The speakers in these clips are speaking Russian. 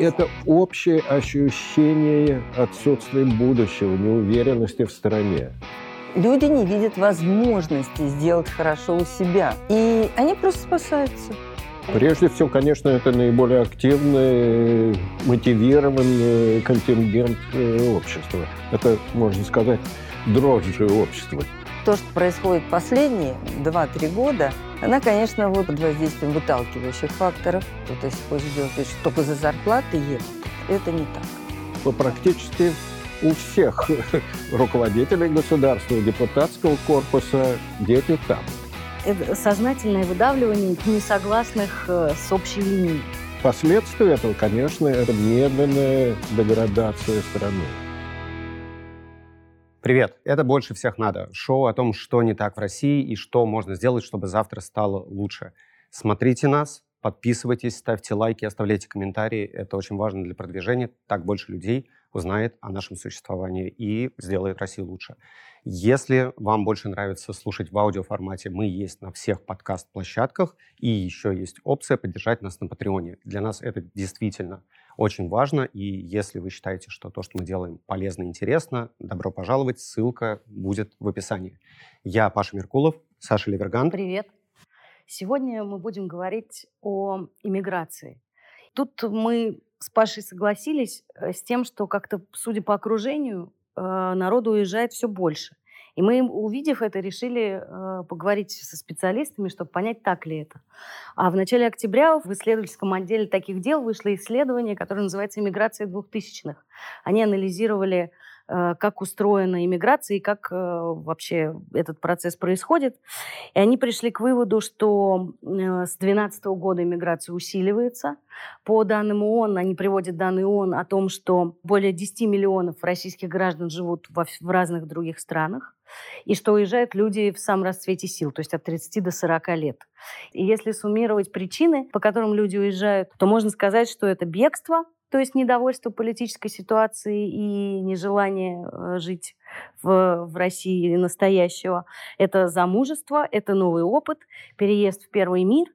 Это общее ощущение отсутствия будущего, неуверенности в стране. Люди не видят возможности сделать хорошо у себя. И они просто спасаются. Прежде всего, конечно, это наиболее активный, мотивированный контингент э, общества. Это, можно сказать, дрожжи общества. То, что происходит последние 2-3 года, она, конечно, вот под воздействием выталкивающих факторов. То есть хочешь делать вещь только за зарплаты ехать. Это не так. По практически у всех руководителей государства, депутатского корпуса дети там. Это сознательное выдавливание несогласных э, с общей линией. Последствия этого, конечно, это медленная деградация страны. Привет, это «Больше всех надо» — шоу о том, что не так в России и что можно сделать, чтобы завтра стало лучше. Смотрите нас, подписывайтесь, ставьте лайки, оставляйте комментарии. Это очень важно для продвижения. Так больше людей узнает о нашем существовании и сделает Россию лучше. Если вам больше нравится слушать в аудиоформате, мы есть на всех подкаст-площадках, и еще есть опция поддержать нас на Патреоне. Для нас это действительно очень важно, и если вы считаете, что то, что мы делаем, полезно и интересно, добро пожаловать, ссылка будет в описании. Я Паша Меркулов, Саша Леверган. Привет. Сегодня мы будем говорить о иммиграции. Тут мы с Пашей согласились э, с тем, что как-то, судя по окружению, народу уезжает все больше. И мы, увидев это, решили э, поговорить со специалистами, чтобы понять, так ли это. А в начале октября в исследовательском отделе таких дел вышло исследование, которое называется «Иммиграция двухтысячных». Они анализировали Э, как устроена иммиграция и как э, вообще этот процесс происходит. И они пришли к выводу, что э, с 2012 года иммиграция усиливается. По данным ООН, они приводят данные ООН о том, что более 10 миллионов российских граждан живут в разных других странах и что уезжают люди в самом расцвете сил, то есть от 30 до 40 лет. И если суммировать причины, по которым люди уезжают, то можно сказать, что это бегство, то есть недовольство политической ситуацией и нежелание э, жить в, в России настоящего. Это замужество, это новый опыт, переезд в первый мир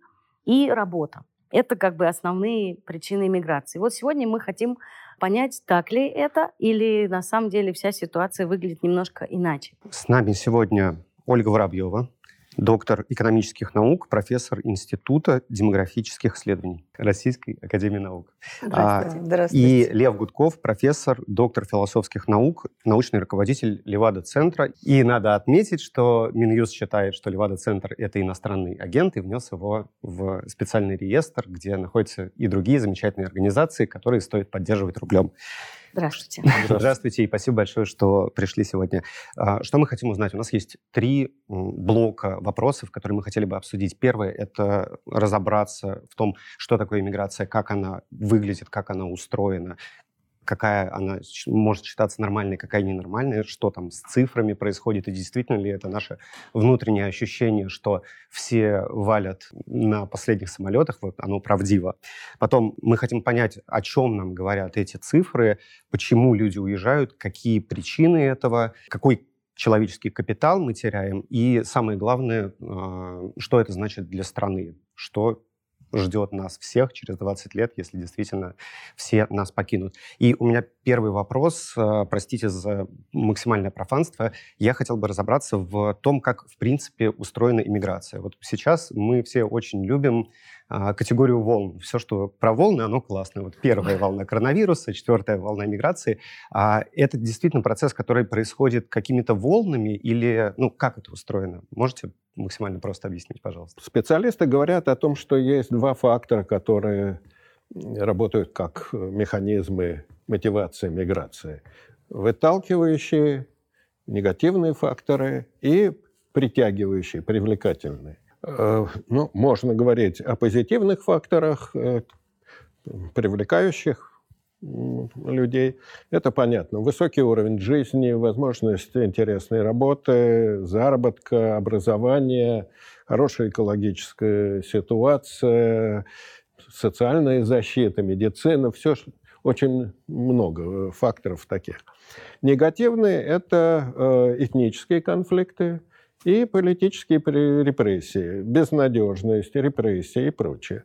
и работа. Это как бы основные причины иммиграции. Вот сегодня мы хотим понять, так ли это, или на самом деле вся ситуация выглядит немножко иначе. С нами сегодня Ольга Воробьева, доктор экономических наук, профессор Института демографических исследований Российской Академии Наук. Здравствуйте. А, Здравствуйте. И Лев Гудков, профессор, доктор философских наук, научный руководитель Левада-центра. И надо отметить, что Минюст считает, что Левада-центр — это иностранный агент, и внес его в специальный реестр, где находятся и другие замечательные организации, которые стоит поддерживать рублем. Здравствуйте. Здравствуйте и спасибо большое, что пришли сегодня. А, что мы хотим узнать? У нас есть три блока вопросов, которые мы хотели бы обсудить. Первое — это разобраться в том, что такое иммиграция, как она выглядит, как она устроена, какая она может считаться нормальной, какая ненормальная, что там с цифрами происходит, и действительно ли это наше внутреннее ощущение, что все валят на последних самолетах, вот оно правдиво. Потом мы хотим понять, о чем нам говорят эти цифры, почему люди уезжают, какие причины этого, какой человеческий капитал мы теряем, и самое главное, а, что это значит для страны, что ждет нас всех через 20 лет, если действительно все нас покинут. И у меня первый вопрос, э, простите за максимальное профанство, я хотел бы разобраться в том, как, в принципе, устроена иммиграция. Вот сейчас мы все очень любим категорию волн. Все, что про волны, оно классное. Вот первая волна коронавируса, четвертая волна миграции. А это действительно процесс, который происходит какими-то волнами или, ну, как это устроено? Можете максимально просто объяснить, пожалуйста? Специалисты говорят о том, что есть два фактора, которые работают как механизмы мотивации миграции. Выталкивающие негативные факторы и притягивающие, привлекательные. Э, ну, можно говорить о позитивных факторах, э, привлекающих людей. Это понятно. Высокий уровень жизни, возможность интересной работы, заработка, образования, хорошая экологическая ситуация, социальная защита, медицина, все очень много факторов таких. Негативные – это э, этнические конфликты, и политические репрессии, безнадежность, репрессии и прочее.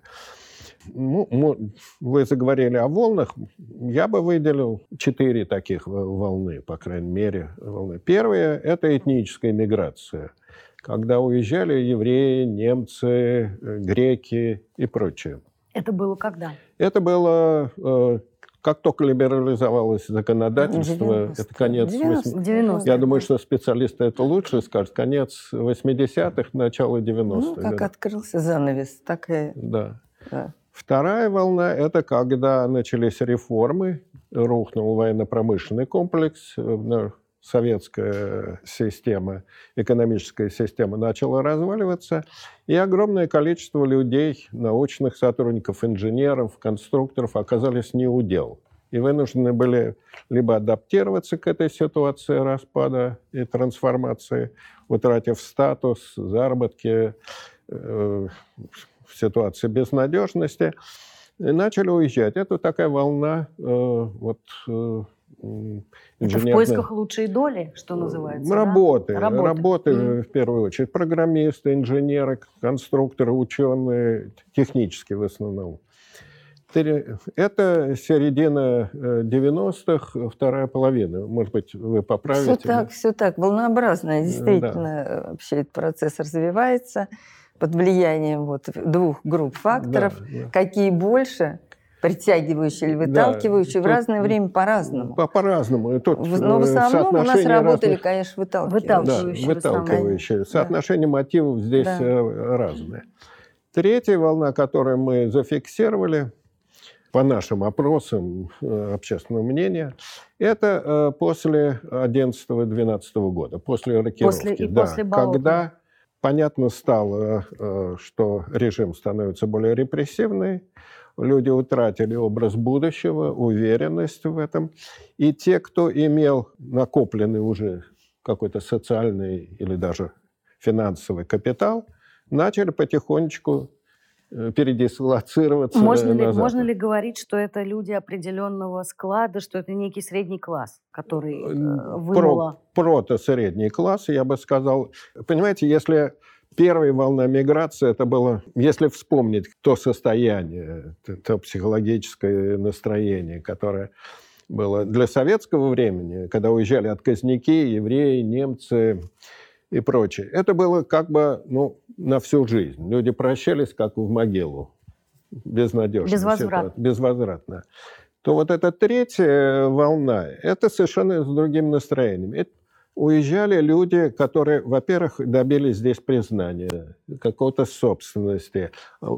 Ну, вы заговорили о волнах. Я бы выделил четыре таких волны, по крайней мере. Волны. Первая – это этническая миграция, когда уезжали евреи, немцы, греки и прочее. Это было когда? Это было э, как только либерализовалось законодательство, 90 это конец 90, 90 Я думаю, что специалисты это лучше скажут. Конец 80-х, начало 90-х. Ну, как да. открылся занавес, так и... Да. да. Вторая волна – это когда начались реформы, рухнул военно-промышленный комплекс, э, советская система, экономическая система начала разваливаться, и огромное количество людей, научных сотрудников, инженеров, конструкторов оказались не у дел. И вынуждены были либо адаптироваться к этой ситуации распада и трансформации, утратив статус, заработки, э, в ситуации безнадежности, и начали уезжать. Это такая волна э, вот, э, это в поисках лучшей доли, что называется? Работы. Да? Работы, работы mm. в первую очередь. Программисты, инженеры, конструкторы, ученые, технические в основном. Это середина 90-х, э, вторая половина. Может быть, вы поправите. Все так, все так. Волнообразно. Действительно, да. вообще этот процесс развивается под влиянием вот двух групп факторов. Да, да. Какие больше, притягивающие или выталкивающие, да, в разное время по-разному. По- по-разному. Тут Но в основном у нас работали, разных... конечно, выталкивающие. Да, выталкивающие. Соотношение да. мотивов здесь да. Э, разное. Третья волна, которую мы зафиксировали, по нашим опросам э, общественного мнения, это э, после 11-12 года, после рокировки. После, и да, после когда понятно стало, что режим становится более репрессивный, люди утратили образ будущего, уверенность в этом. И те, кто имел накопленный уже какой-то социальный или даже финансовый капитал, начали потихонечку э, передислоцироваться можно ли, можно ли говорить, что это люди определенного склада, что это некий средний класс, который э, вымыло... Про, прото-средний класс, я бы сказал. Понимаете, если Первая волна миграции, это было, если вспомнить то состояние, то психологическое настроение, которое было для советского времени, когда уезжали отказники, евреи, немцы и прочее. Это было как бы ну, на всю жизнь. Люди прощались как в могилу. Безнадежно. Безвозвратно. Безвозвратно. То вот эта третья волна, это совершенно с другим настроением. Это уезжали люди, которые, во-первых, добились здесь признания, какой-то собственности,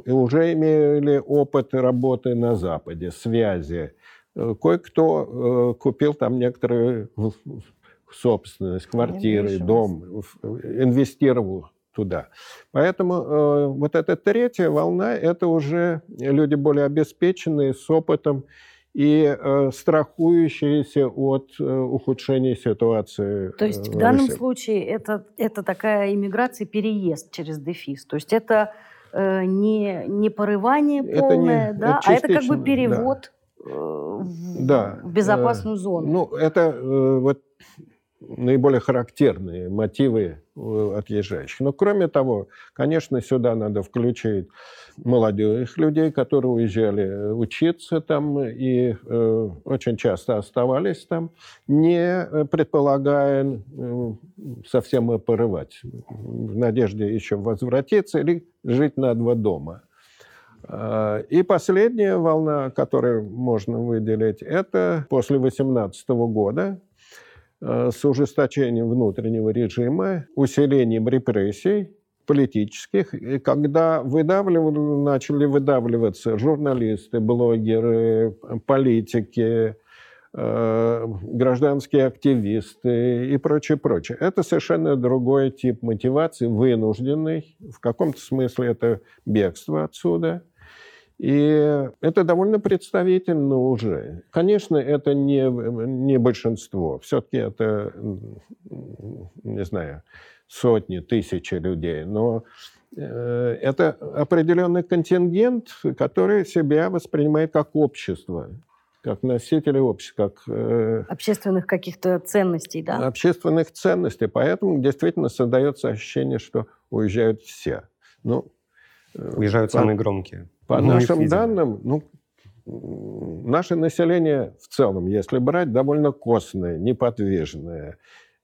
и уже имели опыт работы на Западе, связи. Кое-кто э, купил там некоторые собственность, квартиры, дом, инвестировал туда. Поэтому э, вот эта третья волна – это уже люди более обеспеченные, с опытом, и э, страхующиеся от э, ухудшения ситуации. То есть в, в данном случае это, это такая иммиграция, переезд через дефис. То есть это э, не, не порывание полное, это не, да, это а это как бы перевод да. Э, в, да. в безопасную зону. Ну, это э, вот наиболее характерные мотивы отъезжающих. Но кроме того, конечно, сюда надо включить молодых людей, которые уезжали учиться там и э, очень часто оставались там, не предполагая э, совсем порывать, в надежде еще возвратиться или жить на два дома. А, и последняя волна, которую можно выделить, это после 18 года, Э, с ужесточением внутреннего режима, усилением репрессий политических, и когда выдавливали, начали выдавливаться журналисты, блогеры, политики, э, гражданские активисты и прочее, прочее. Это совершенно другой тип мотивации, вынужденный. В каком-то смысле это бегство отсюда – и это довольно представительно уже. Конечно, это не, не большинство. Все-таки это, не знаю, сотни, тысячи людей. Но э, это определенный контингент, который себя воспринимает как общество как носители общества, как... Э, общественных каких-то ценностей, да? Общественных ценностей. Поэтому действительно создается ощущение, что уезжают все. Ну, Уезжают самые громкие. По ну, нашим данным, ну, наше население в целом, если брать, довольно костное, неподвижное,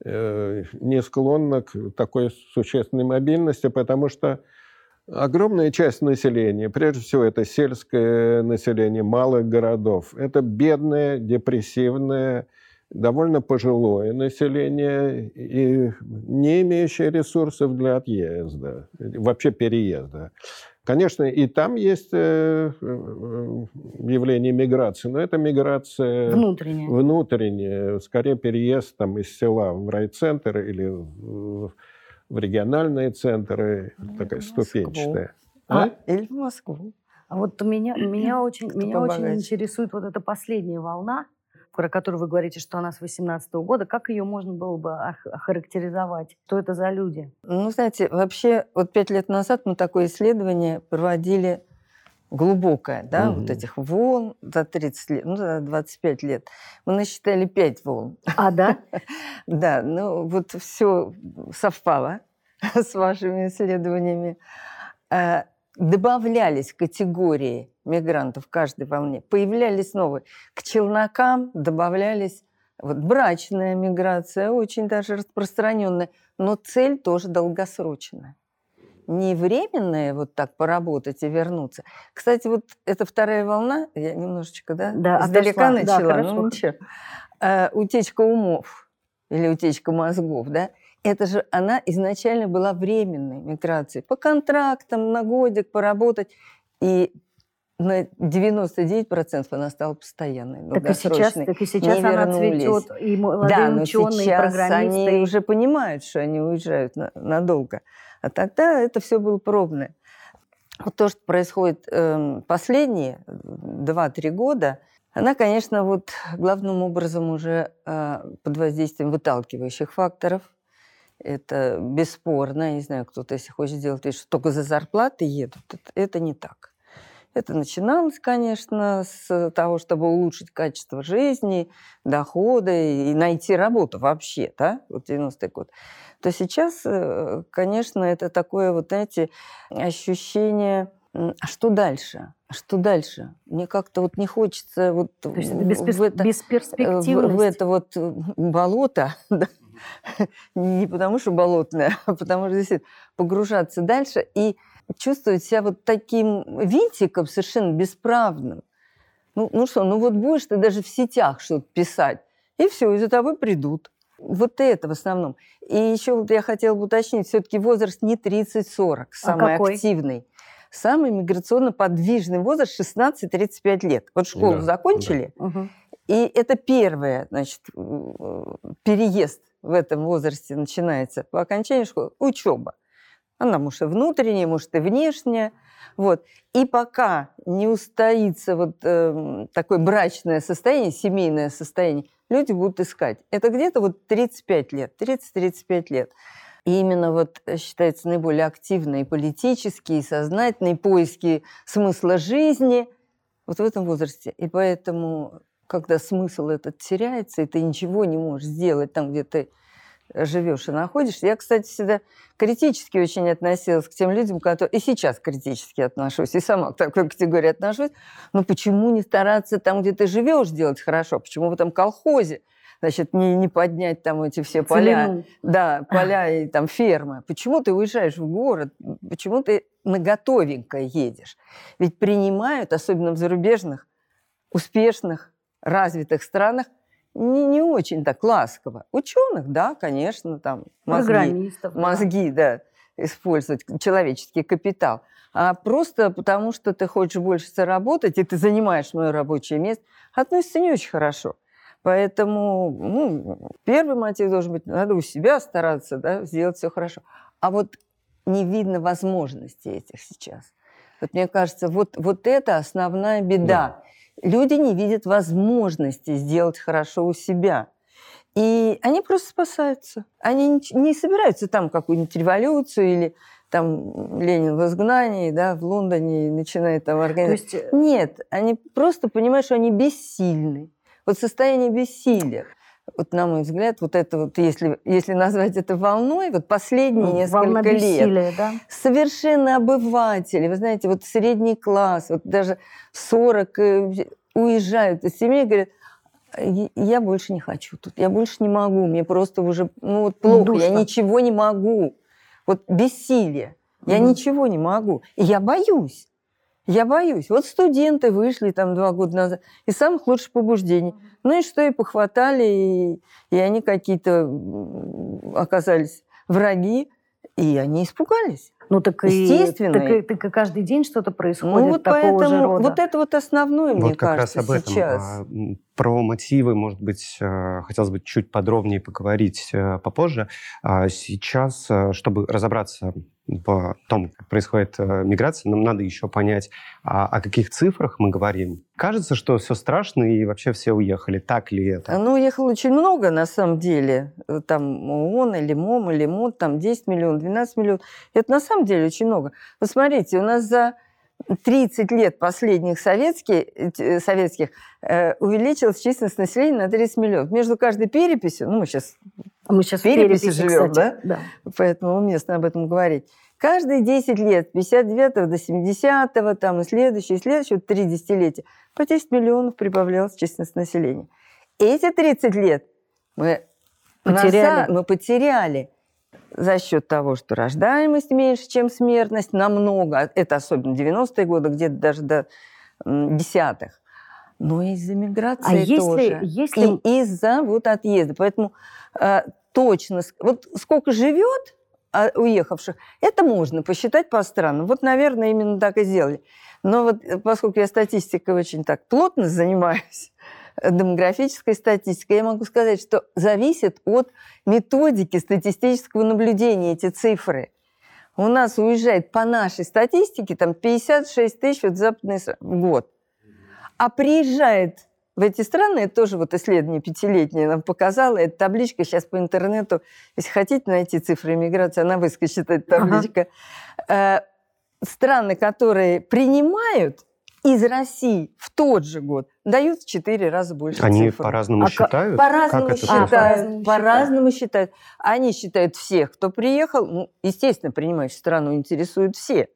э, не склонно к такой существенной мобильности, потому что огромная часть населения, прежде всего это сельское население малых городов, это бедное, депрессивное, довольно пожилое население и не имеющее ресурсов для отъезда, вообще переезда. Конечно, и там есть э, э, явление миграции, но это миграция внутренняя, внутренняя скорее переезд там, из села в райцентр или в, региональные центры, или такая ступенчатая. А? а? Или в Москву. А вот меня, меня очень, меня очень интересует вот эта последняя волна, про которую вы говорите, что она с 18 года, как ее можно было бы охарактеризовать? Что это за люди? Ну, знаете, вообще вот пять лет назад мы такое исследование проводили глубокое, да, угу. вот этих волн за 30 лет, ну, за 25 лет. Мы насчитали пять волн. А, да? Да, ну, вот все совпало с вашими исследованиями. Добавлялись категории мигрантов в каждой волне, появлялись новые. К челнокам добавлялись вот брачная миграция, очень даже распространенная, но цель тоже долгосрочная. Не временная вот так поработать и вернуться. Кстати, вот эта вторая волна, я немножечко, да, да издалека отошла. начала, да, ну ничего. А, утечка умов или утечка мозгов, да, это же она изначально была временной миграцией. По контрактам, на годик поработать. И на 99% она стала постоянной, так и сейчас, так и сейчас она цветет, и молодые да, но ученые, сейчас программисты. они уже понимают, что они уезжают на, надолго. А тогда это все было пробное. Вот то, что происходит э, последние 2-3 года, она, конечно, вот главным образом уже э, под воздействием выталкивающих факторов – это бесспорно. Я не знаю, кто-то, если хочет сделать вид, что только за зарплаты едут. Это, это не так. Это начиналось, конечно, с того, чтобы улучшить качество жизни, доходы и найти работу вообще, да, вот 90-й год. То сейчас, э, конечно, это такое, вот, знаете, ощущение, а что дальше? А что дальше? Мне как-то вот не хочется вот То есть это беспер... в это, бесперспективность. В, в это вот болото, да, не потому что болотная, а потому что действительно погружаться дальше и чувствовать себя вот таким винтиком совершенно бесправным. Ну, ну что, ну вот будешь ты даже в сетях что-то писать, и все, и за тобой придут. Вот это в основном. И еще вот я хотела бы уточнить, все-таки возраст не 30-40, самый а активный. Самый миграционно подвижный возраст 16-35 лет. Вот школу да, закончили, да. и это первое, значит, переезд в этом возрасте начинается по окончании школы учеба. Она может и внутренняя, может и внешняя. Вот. И пока не устоится вот э, такое брачное состояние, семейное состояние, люди будут искать. Это где-то вот 35 лет, 30-35 лет. И именно вот считается наиболее активные политические, сознательные поиски смысла жизни вот в этом возрасте. И поэтому когда смысл этот теряется, и ты ничего не можешь сделать там, где ты живешь и находишься. Я, кстати, всегда критически очень относилась к тем людям, которые... И сейчас критически отношусь, и сама к такой категории отношусь. Но почему не стараться там, где ты живешь, делать хорошо? Почему в этом колхозе? Значит, не, не поднять там эти все поля, да, поля и там фермы. Почему ты уезжаешь в город? Почему ты на готовенькое едешь? Ведь принимают, особенно в зарубежных, успешных развитых странах не, не очень так ласково. Ученых, да, конечно, там мозги, мозги да. да, использовать, человеческий капитал. А просто потому, что ты хочешь больше заработать, и ты занимаешь мое рабочее место, относится не очень хорошо. Поэтому ну, первый мотив должен быть, надо у себя стараться, да, сделать все хорошо. А вот не видно возможностей этих сейчас. Вот мне кажется, вот, вот это основная беда. Да. Люди не видят возможности сделать хорошо у себя. И они просто спасаются. Они не собираются там какую-нибудь революцию или там Ленин в изгнании, да, в Лондоне начинает там организовать. есть... Э, Нет, они просто понимают, что они бессильны. Вот состояние бессилия. Вот на мой взгляд, вот это вот, если, если назвать это волной, вот последние несколько Волна лет, да? совершенно обыватели, вы знаете, вот средний класс, вот даже 40 э, уезжают из семьи, говорят, я больше не хочу тут, я больше не могу, мне просто уже, ну вот плохо, Душно. я ничего не могу. Вот бессилие, я ничего не могу. И я боюсь. Я боюсь. Вот студенты вышли там два года назад из самых лучших побуждений. Ну и что, и похватали, и, и они какие-то оказались враги, и они испугались. Ну так Естественно. И, так, и, так и каждый день что-то происходит ну, вот такого поэтому, же рода. Вот это вот основное, вот мне как кажется, раз об этом. сейчас. А, про мотивы, может быть, э, хотелось бы чуть подробнее поговорить э, попозже. А сейчас, э, чтобы разобраться в том, как происходит миграция, нам надо еще понять, а, о каких цифрах мы говорим. Кажется, что все страшно и вообще все уехали. Так ли это? Ну, уехало очень много, на самом деле. Там ООН или МОМ, или МОД, там 10 миллионов, 12 миллионов. Это на самом деле очень много. Посмотрите, у нас за 30 лет последних советских, э, советских э, увеличилась численность населения на 30 миллионов. Между каждой переписью, ну, мы сейчас мы сейчас в переписи, переписи живем, кстати, да? да? Поэтому уместно об этом говорить. Каждые 10 лет, 59 до 70 там и следующие, и следующие, три десятилетия, по 10 миллионов прибавлялась численность населения. Эти 30 лет мы потеряли. мы потеряли за счет того, что рождаемость меньше, чем смертность, намного. Это особенно 90-е годы, где-то даже до десятых. Но из-за миграции а тоже. Если, если... И из-за вот отъезда. Поэтому э, точно, вот сколько живет а, уехавших, это можно посчитать по странам. Вот, наверное, именно так и сделали. Но вот э, поскольку я статистикой очень так плотно занимаюсь, демографической статистикой, я могу сказать, что зависит от методики статистического наблюдения эти цифры. У нас уезжает по нашей статистике там 56 тысяч вот западный в год. А приезжает в эти страны, это тоже вот исследование пятилетнее нам показало, эта табличка сейчас по интернету, если хотите найти цифры иммиграции, она выскочит, эта табличка. Ага. Э, страны, которые принимают из России в тот же год дают в четыре раза больше Они цифр. по-разному а считают? По-разному считают. По-разному считают. Они считают всех, кто приехал. Ну, естественно, принимающую страну интересуют все.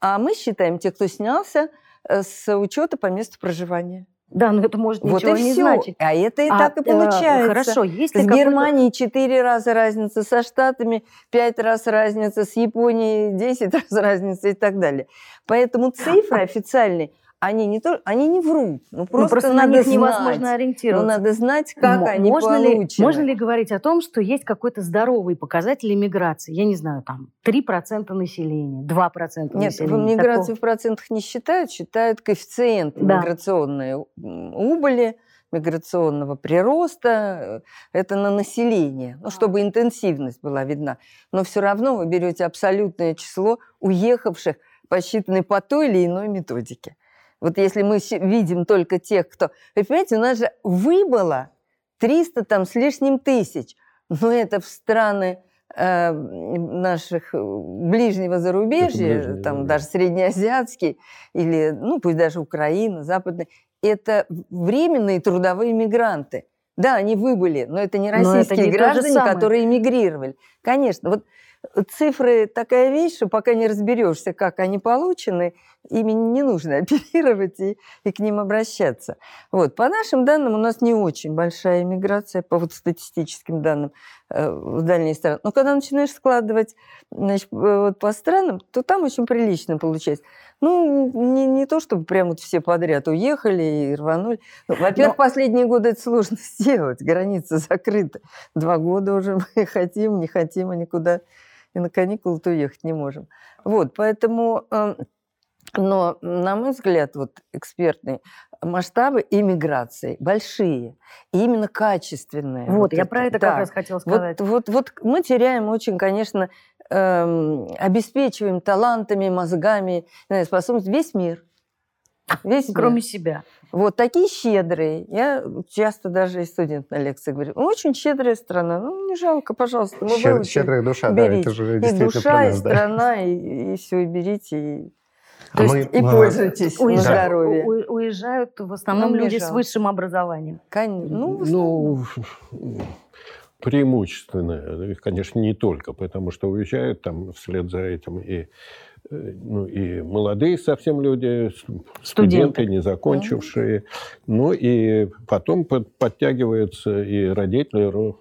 А мы считаем тех, кто снялся э, с учета по месту проживания. Да, но это может ничего вот и не все. значить. А это и а, так и получается. Э, хорошо, если С Германией четыре раза разница, со Штатами пять раз разница, с Японией десять раз разница и так далее. Поэтому цифры официальные – они не, то, они не врут. Ну, просто, ну, просто надо на них знать. невозможно ориентироваться. Ну, надо знать, как М- они можно получены. Ли, можно ли говорить о том, что есть какой-то здоровый показатель иммиграции? Я не знаю, там 3% населения, 2% Нет, населения. Нет, в миграцию такого... в процентах не считают, считают коэффициент да. миграционной убыли, миграционного прироста, это на население, ну, чтобы интенсивность была видна. Но все равно вы берете абсолютное число уехавших, посчитанное по той или иной методике. Вот если мы видим только тех, кто... Вы понимаете, у нас же выбыло 300 там с лишним тысяч. Но это в страны э, наших ближнего зарубежья, ближнее, там да. даже среднеазиатский, или, ну, пусть даже Украина, западный, это временные трудовые мигранты. Да, они выбыли, но это не российские это не граждане, которые эмигрировали. Конечно, вот цифры такая вещь, что пока не разберешься, как они получены, ими не нужно оперировать и, и к ним обращаться. Вот. По нашим данным, у нас не очень большая иммиграция, по вот статистическим данным, э, в дальние страны. Но когда начинаешь складывать значит, вот по странам, то там очень прилично получается. Ну, не, не то, чтобы прям вот все подряд уехали и рванули. Ну, во-первых, Но... последние годы это сложно сделать, граница закрыта. Два года уже мы хотим, не хотим, а никуда и на каникулы-то уехать не можем. Вот, поэтому... Эм, но, на мой взгляд, вот экспертные масштабы иммиграции большие, и именно качественные. Вот, вот я это. про это да. как раз хотела сказать. Вот, вот, вот мы теряем очень, конечно, эм, обеспечиваем талантами, мозгами, способностями весь мир. Весь Кроме мир. себя. Вот такие щедрые. Я часто даже и студент на лекции говорю, очень щедрая страна, ну не жалко, пожалуйста, мы Щед, Щедрая душа, берите. да, это же действительно И душа, нас, и да. страна, и, и все, и берите. И... То есть мы, и пользуйтесь уезжают, на здоровье. У, уезжают в основном ну, люди с высшим образованием. Конечно. Ну, ну преимущественно, конечно, не только, потому что уезжают там вслед за этим и Э, ну, и молодые совсем люди, студенты, студенты не закончившие. Ну и потом под, подтягиваются и родители,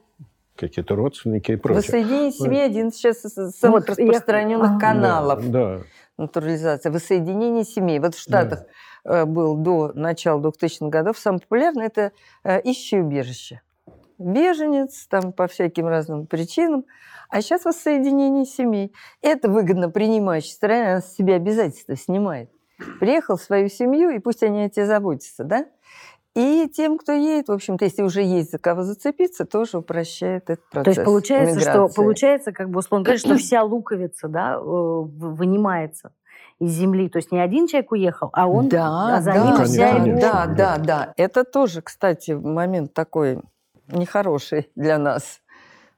какие-то родственники и прочее. Воссоединение семьи один сейчас из самых вот, распространенных я... каналов. Да, да. Натурализация. Воссоединение семей. Вот в Штатах да. Э, был до начала 2000-х годов самое популярное – это э, ищущее убежище. Беженец, там по всяким разным причинам – а сейчас воссоединение семей. Это выгодно принимающей стороне, она с себя обязательства снимает. Приехал в свою семью, и пусть они о тебе заботятся, да? И тем, кто едет, в общем-то, если уже есть за кого зацепиться, тоже упрощает этот процесс. То есть получается, миграции. что получается, как бы условно говоря, что вся луковица, да, вынимается из земли. То есть не один человек уехал, а он, да, а за да, ним конечно, вся его... Да, да, да. Это тоже, кстати, момент такой нехороший для нас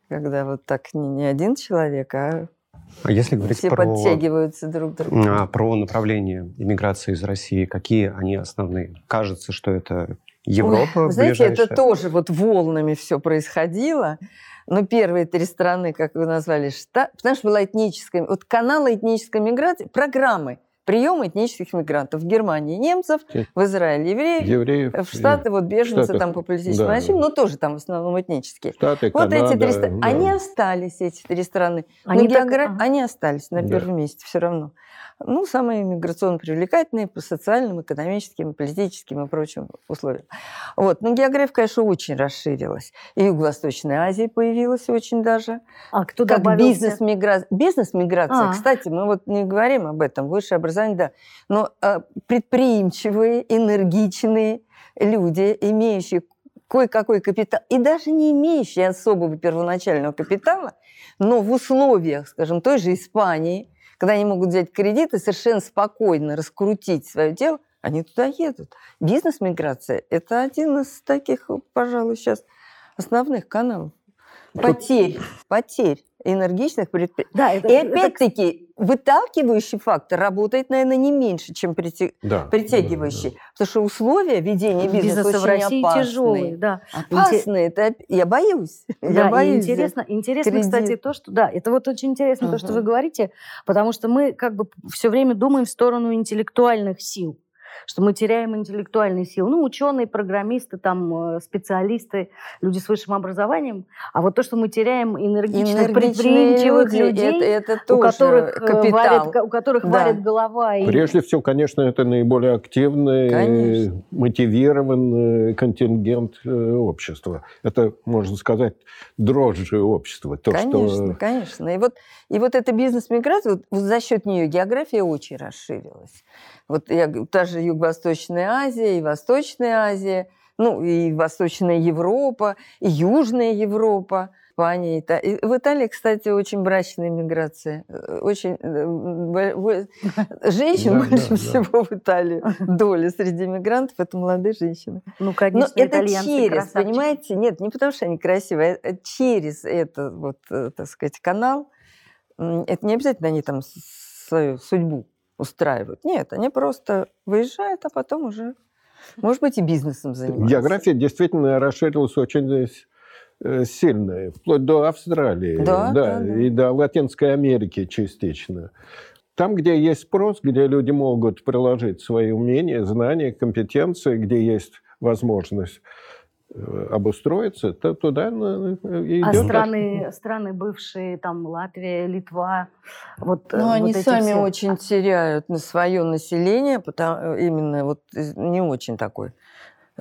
когда вот так не, не один человек, а а если говорить все про, подтягиваются друг к другу. А, про направление иммиграции из России, какие они основные? Кажется, что это Европа Ой, Знаете, это тоже вот волнами все происходило. Но первые три страны, как вы назвали, штат, потому что была этническая... Вот каналы этнической миграции, программы прием этнических мигрантов. В Германии немцев, в Израиле евреев, евреев в Штаты вот беженцы Штатах, там по политическим да. причинам, но тоже там в основном этнические. Штаты, вот Канада, эти три страны. Да. Они остались, эти три страны. Они, так... географ... они остались на первом да. месте все равно ну, самые миграционно привлекательные по социальным, экономическим, политическим и прочим условиям. Вот. Но география, конечно, очень расширилась. И Юго-Восточная Азия появилась очень даже. А кто как бизнес-миграция. Бизнес-миграция, а. кстати, мы вот не говорим об этом, высшее образование, да. Но а, предприимчивые, энергичные люди, имеющие кое-какой капитал, и даже не имеющие особого первоначального капитала, но в условиях, скажем, той же Испании – когда они могут взять кредит и совершенно спокойно раскрутить свое дело, они туда едут. Бизнес-миграция – это один из таких, пожалуй, сейчас основных каналов. Потерь, потерь энергичных предприятий. Да, это, и опять-таки выталкивающий фактор работает, наверное, не меньше, чем притя... да, притягивающий. Да, да. Потому что условия ведения бизнеса, бизнеса очень в России опасные. тяжелые. Да. Опасные. Это, я боюсь. Да, я боюсь. Интересно, интересно кредит. кстати, то, что... Да, это вот очень интересно, uh то, что вы говорите, потому что мы как бы все время думаем в сторону интеллектуальных сил что мы теряем интеллектуальные силы. Ну, ученые, программисты, там, э, специалисты, люди с высшим образованием. А вот то, что мы теряем энергичных, предприимчивых люди, людей, это, это у которых, э, капитал. Варит, у которых да. варит голова. И... Прежде всего, конечно, это наиболее активный, конечно. мотивированный контингент э, общества. Это, можно сказать, дрожжи общества. То, конечно, что... конечно. И вот, и вот эта бизнес-миграция, вот, за счет нее география очень расширилась. Вот я та же Юго-Восточная Азия и Восточная Азия, ну и Восточная Европа, и Южная Европа. Испания. И в Италии, кстати, очень брачная миграция. Очень э, женщин больше всего в Италии. Доля среди мигрантов это молодые женщины. Ну, конечно, Но это через, понимаете? Нет, не потому что они красивые, а через этот вот, э, так сказать, канал. Это не обязательно они там свою судьбу устраивают. Нет, они просто выезжают, а потом уже, может быть, и бизнесом занимаются. География действительно расширилась очень э, сильно, вплоть до Австралии, да, да, да, и до Латинской Америки частично. Там, где есть спрос, где люди могут приложить свои умения, знания, компетенции, где есть возможность Э, обустроиться, то туда идет. А страны, страны бывшие, там Латвия, Литва, вот Ну, вот они сами все. очень теряют на свое население, потому, именно вот не очень такой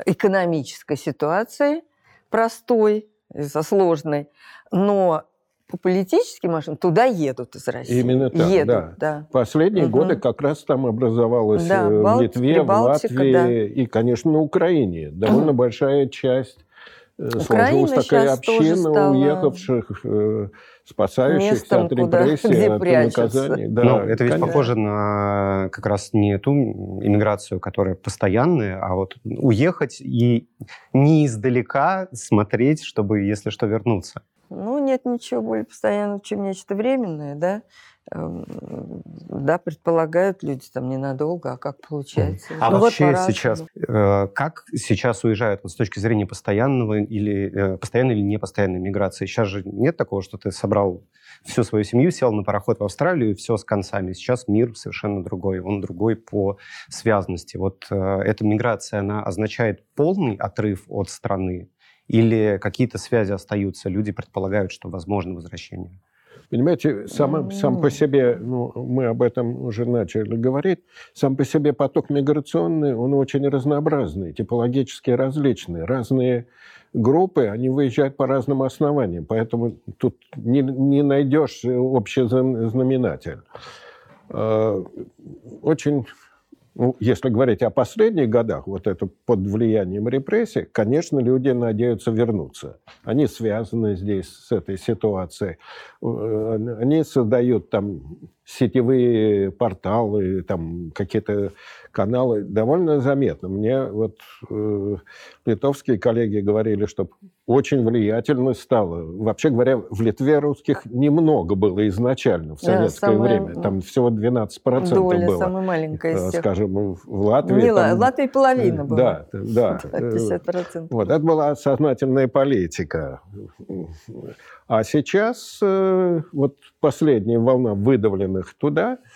экономической ситуации, простой, со сложной, но по политическим машинам туда едут из России. Именно так, едут, да. да. Последние угу. годы как раз там образовалась да, э, в Литве, в Латвии да. и, конечно, на Украине. Довольно угу. большая часть э, Украина сложилась такая община уехавших, э, спасающихся от репрессий, от наказаний. Да, Но это ведь конечно. похоже на как раз не ту иммиграцию, которая постоянная, а вот уехать и не издалека смотреть, чтобы, если что, вернуться. Ну, нет ничего более постоянного, чем нечто временное, да. эм, да, предполагают люди там ненадолго, а как получается? А ну, вообще вот сейчас, э, как сейчас уезжают вот, с точки зрения постоянного или э, постоянной или непостоянной миграции? Сейчас же нет такого, что ты собрал всю свою семью, сел на пароход в Австралию, и все с концами. Сейчас мир совершенно другой, он другой по связанности. Вот э, эта миграция, она означает полный отрыв от страны или какие-то связи остаются, люди предполагают, что возможно возвращение? Понимаете, сам, сам по себе, ну, мы об этом уже начали говорить, сам по себе поток миграционный, он очень разнообразный, типологически различный. Разные группы, они выезжают по разным основаниям, поэтому тут не, не найдешь общий знаменатель. А, очень ну, если говорить о последних годах, вот это под влиянием репрессий, конечно, люди надеются вернуться. Они связаны здесь с этой ситуацией. Э, они создают там сетевые порталы, там какие-то каналы довольно заметно. Мне вот э, литовские коллеги говорили, что очень влиятельно стало. Вообще говоря, в Литве русских немного было изначально в советское да, самое, время. Там всего 12% доля было. самая маленькая из э, всех. Скажем, в Латвии... Не, там, в Латвии половина была. Да, да. 50%. Вот, это была сознательная политика. А сейчас э, вот последняя волна выдавленных туда –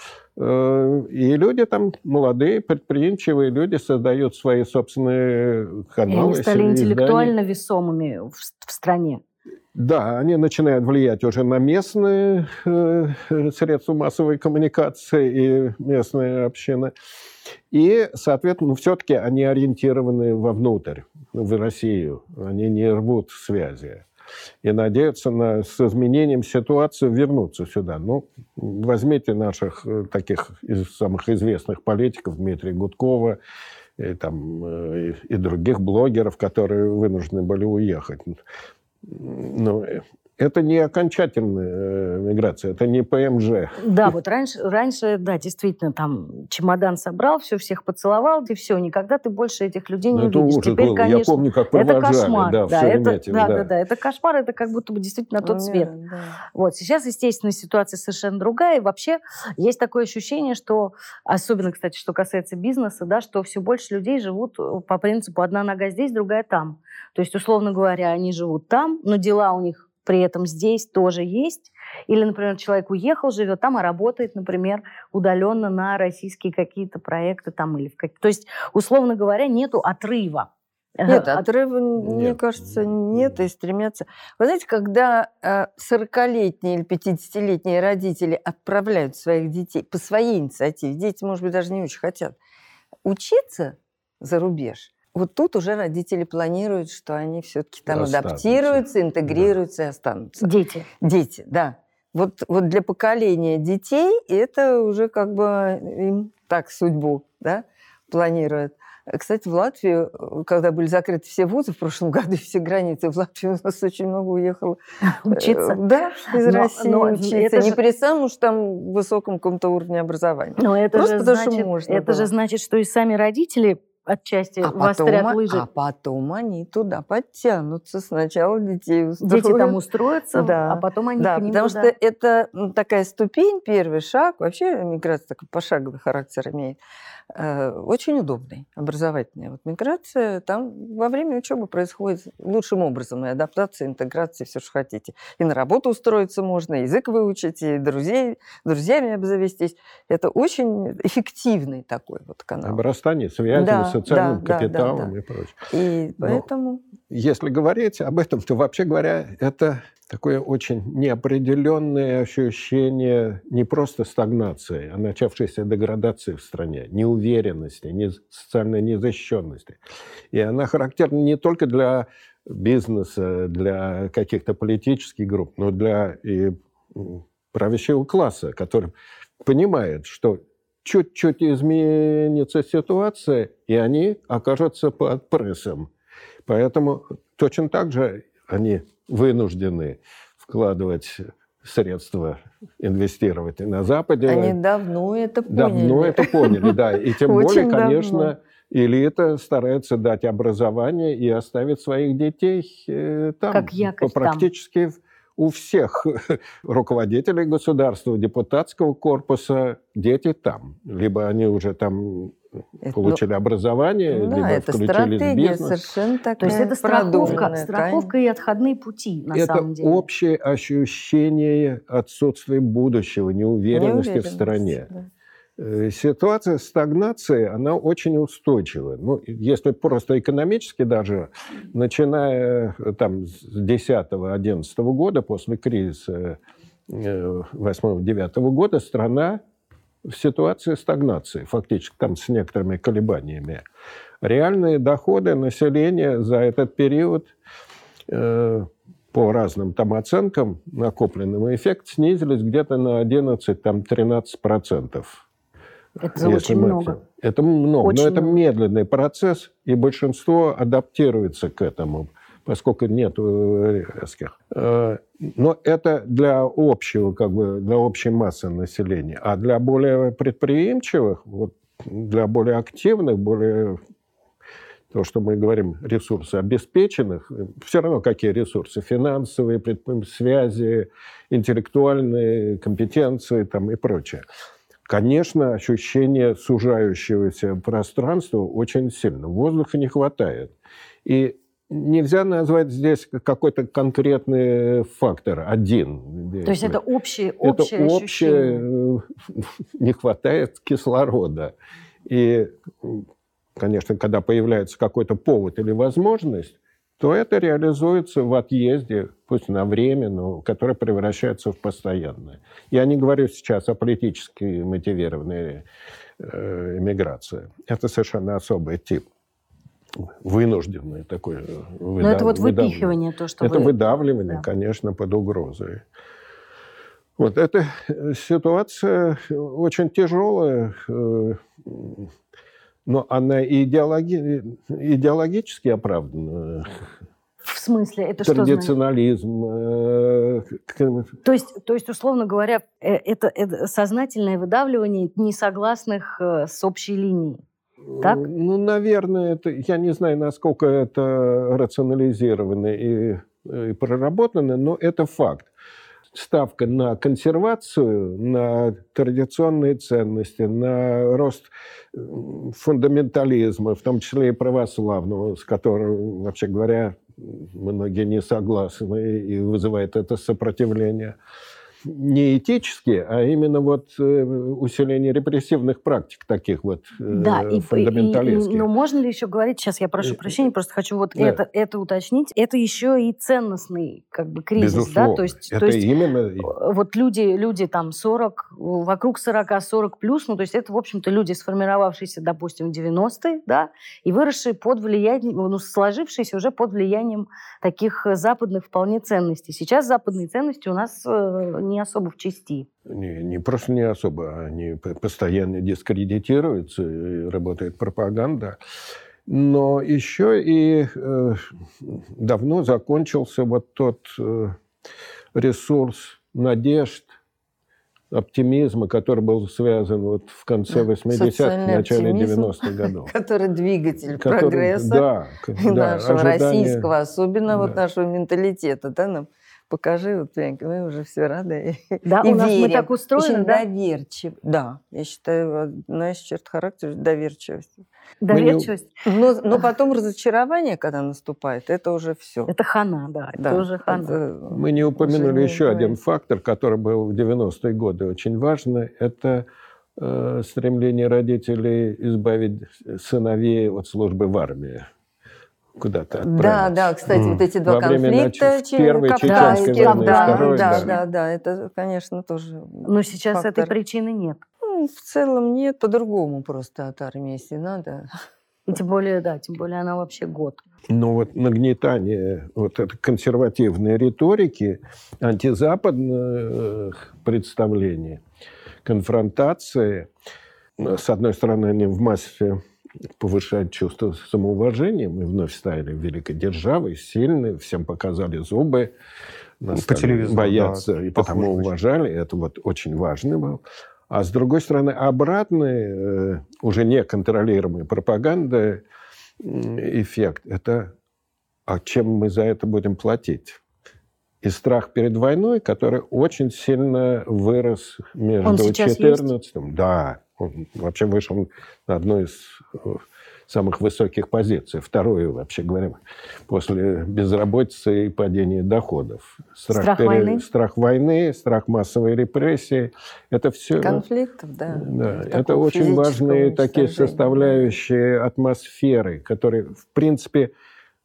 Э, и люди там, молодые, предприимчивые люди, создают свои собственные каналы. И они стали интеллектуально весомыми в, в стране. Да, они начинают влиять уже на местные э, средства массовой коммуникации и местные общины. И, соответственно, все-таки они ориентированы вовнутрь, в Россию. Они не рвут связи и надеются на, с изменением ситуации вернуться сюда. Ну, возьмите наших э, таких из самых известных политиков, Дмитрия Гудкова, и, там, э, и, и других блогеров, которые вынуждены были уехать. Ну, это не окончательная э, миграция, это не ПМЖ. Да, вот раньше, раньше, да, действительно, там чемодан собрал, все, всех поцеловал, и все, никогда ты больше этих людей не ну, увидишь. Теперь, было. конечно, Я помню, как это кошмар. Да, да, это, да, да, да, это кошмар, это как будто бы действительно тот свет. Да, да. Вот, сейчас, естественно, ситуация совершенно другая, и вообще есть такое ощущение, что, особенно, кстати, что касается бизнеса, да, что все больше людей живут э, по принципу одна нога здесь, другая там. То есть, условно говоря, они живут там, но дела у них при этом здесь тоже есть. Или, например, человек уехал, живет там, а работает, например, удаленно на российские какие-то проекты там или в как... То есть, условно говоря, нету отрыва. Нет, отрыва, нет. мне кажется, нет, и стремятся. Вы знаете, когда 40-летние или 50-летние родители отправляют своих детей по своей инициативе, дети, может быть, даже не очень хотят, учиться за рубеж, вот тут уже родители планируют, что они все-таки там останутся. адаптируются, интегрируются да. и останутся. Дети. Дети, да. Вот, вот для поколения детей это уже как бы им так судьбу да, планируют. Кстати, в Латвию, когда были закрыты все вузы в прошлом году, все границы, в Латвию у нас очень много уехало. Учиться? Да, из но, России но учиться. Это не же... при самом уж там высоком каком-то уровне образования. Но это Просто же значит, что можно Это было. же значит, что и сами родители отчасти а вострят потом, лыжи. А потом они туда подтянутся. Сначала детей устроят. Дети там устроятся, да. а потом они Да, потому туда. что это такая ступень, первый шаг. Вообще миграция такой пошаговый характер имеет. Э, очень удобный, образовательная вот миграция. Там во время учебы происходит лучшим образом. И адаптация, интеграция, все, что хотите. И на работу устроиться можно, и язык выучить, и друзей, друзьями обзавестись. Это очень эффективный такой вот канал. Обрастание связями, да, социальным да, капиталом да, да, да. и прочее. И поэтому... Но если говорить об этом, то, вообще говоря, это такое очень неопределенное ощущение не просто стагнации, а начавшейся деградации в стране, неуверенности, не, социальной незащищенности. И она характерна не только для бизнеса, для каких-то политических групп, но для и правящего класса, который понимает, что чуть-чуть изменится ситуация, и они окажутся под прессом. Поэтому точно так же они вынуждены вкладывать средства, инвестировать и на Западе. Они давно это поняли. Давно это поняли, да. И тем более, конечно, элита старается дать образование и оставить своих детей э, там. Как якорь Практически там у всех руководителей государства, депутатского корпуса дети там. Либо они уже там это, получили образование, ну, либо это включились в бизнес. совершенно такая То есть это страховка, страховка и отходные пути, на это самом деле. Это общее ощущение отсутствия будущего, неуверенности, неуверенности в стране. Да. Э, ситуация стагнации, она очень устойчива. Ну, если просто экономически даже, начиная э, там с 10-11 года, после кризиса 8-9 э, года, страна в ситуации стагнации, фактически там с некоторыми колебаниями. Реальные доходы населения за этот период э, по разным там оценкам, накопленным эффект снизились где-то на 11-13 процентов. Это очень мы... много. Это много, очень но это много. медленный процесс, и большинство адаптируется к этому, поскольку нет э, резких. Э, но это для общего, как бы, для общей массы населения. А для более предприимчивых, вот, для более активных, более то, что мы говорим, ресурсы обеспеченных, все равно какие ресурсы, финансовые, связи, интеллектуальные компетенции там, и прочее. Конечно, ощущение сужающегося пространства очень сильно. Воздуха не хватает. И нельзя назвать здесь какой-то конкретный фактор, один. То есть это общее, общее это общее, ощущение? не хватает кислорода. И, конечно, когда появляется какой-то повод или возможность, то это реализуется в отъезде, пусть на время, но который превращается в постоянное. Я не говорю сейчас о политически мотивированной э, эмиграции. Это совершенно особый тип вынужденный такой. Выдав... Э, но это вот выпихивание, то, что Это вы... выдавливание, да. конечно, под угрозой. Вот эта ситуация очень тяжелая, э, но она идеологи... идеологически оправдана. В смысле? Это Традиционализм. Что значит? то, есть, то есть, условно говоря, э, это, это сознательное выдавливание несогласных э, с общей линией. Так? Ну, наверное, это, я не знаю, насколько это рационализировано и, и проработано, но это факт ставка на консервацию, на традиционные ценности, на рост фундаментализма, в том числе и православного, с которым, вообще говоря, многие не согласны и вызывает это сопротивление не этические, а именно вот э, усиление репрессивных практик таких вот э, да, и, фундаменталистских. И, и, но можно ли еще говорить, сейчас я прошу и, прощения, просто хочу вот да. это, это уточнить, это еще и ценностный как бы кризис, Безусловно. да? То есть, это то есть именно... Э, вот люди, люди там 40, вокруг 40-40 плюс, ну то есть это, в общем-то, люди, сформировавшиеся, допустим, в 90-е, да, и выросшие под влиянием, ну, сложившиеся уже под влиянием таких западных вполне ценностей. Сейчас западные ценности у нас не особо в части. Не, не просто не особо, они постоянно дискредитируются, и работает пропаганда. Но еще и э, давно закончился вот тот э, ресурс надежд, оптимизма, который был связан вот в конце 80-х, начале 90-х годов. Который двигатель который, прогресса да, нашего ожидание, российского, особенно да. вот нашего менталитета. Да, нам покажи, вот, Янька, мы уже все рады. Да, и у нас верим. мы так устроены, Очень да? доверчив. Да, я считаю, одна из черт характера – доверчивость. Доверчивость. Но, но потом разочарование, когда наступает, это уже все. Это хана, да, да это уже хана. Это мы не упомянули еще не один фактор, который был в 90-е годы очень важный. Это э, стремление родителей избавить сыновей от службы в армии куда-то Да, да, кстати, mm. вот эти два Во конфликта. Нач... Первой чеченской да, войны, да, второй, да, да, да, да, это, конечно, тоже Но сейчас фактор. этой причины нет. Ну, в целом нет, по-другому просто от армии, если надо. И тем более, да, тем более она вообще год. Но вот нагнетание вот этой консервативной риторики, антизападных представлений, конфронтации, с одной стороны, они в массе повышать чувство самоуважения. Мы вновь стали великой державой, сильной, всем показали зубы, нас по телевизору бояться да, и потому уважали. Это вот очень важно было. А с другой стороны, обратный, э, уже неконтролируемый пропаганда эффект – это а чем мы за это будем платить? и страх перед войной, который очень сильно вырос между 14 Да, он вообще вышел на одну из э, самых высоких позиций, вторую, вообще говоря, после безработицы и падения доходов. Страх, страх перед, войны? Страх войны, страх массовой репрессии. Это все... Конфликтов, да. да это очень важные такие составляющие атмосферы, которые, в принципе,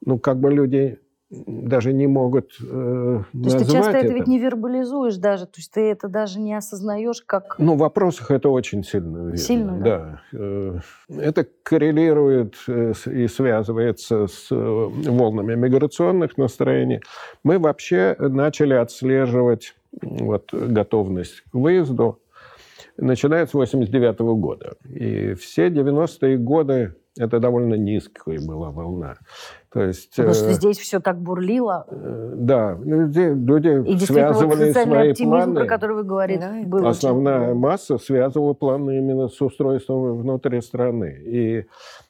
ну, как бы люди даже не могут э, То есть ты часто это. это ведь не вербализуешь даже, то есть ты это даже не осознаешь как... Ну, в вопросах это очень сильно видно. Сильно, да? Да. Э, это коррелирует э, и связывается с э, волнами миграционных настроений. Мы вообще начали отслеживать вот, готовность к выезду, начиная с 89 -го года. И все 90-е годы это довольно низкая была волна. То есть, Потому что э, здесь все так бурлило. Э, да, люди, люди и связывали вот свои оптимизм, планы. про который вы говорите, да, был Основная очень... масса связывала планы именно с устройством внутри страны. И э,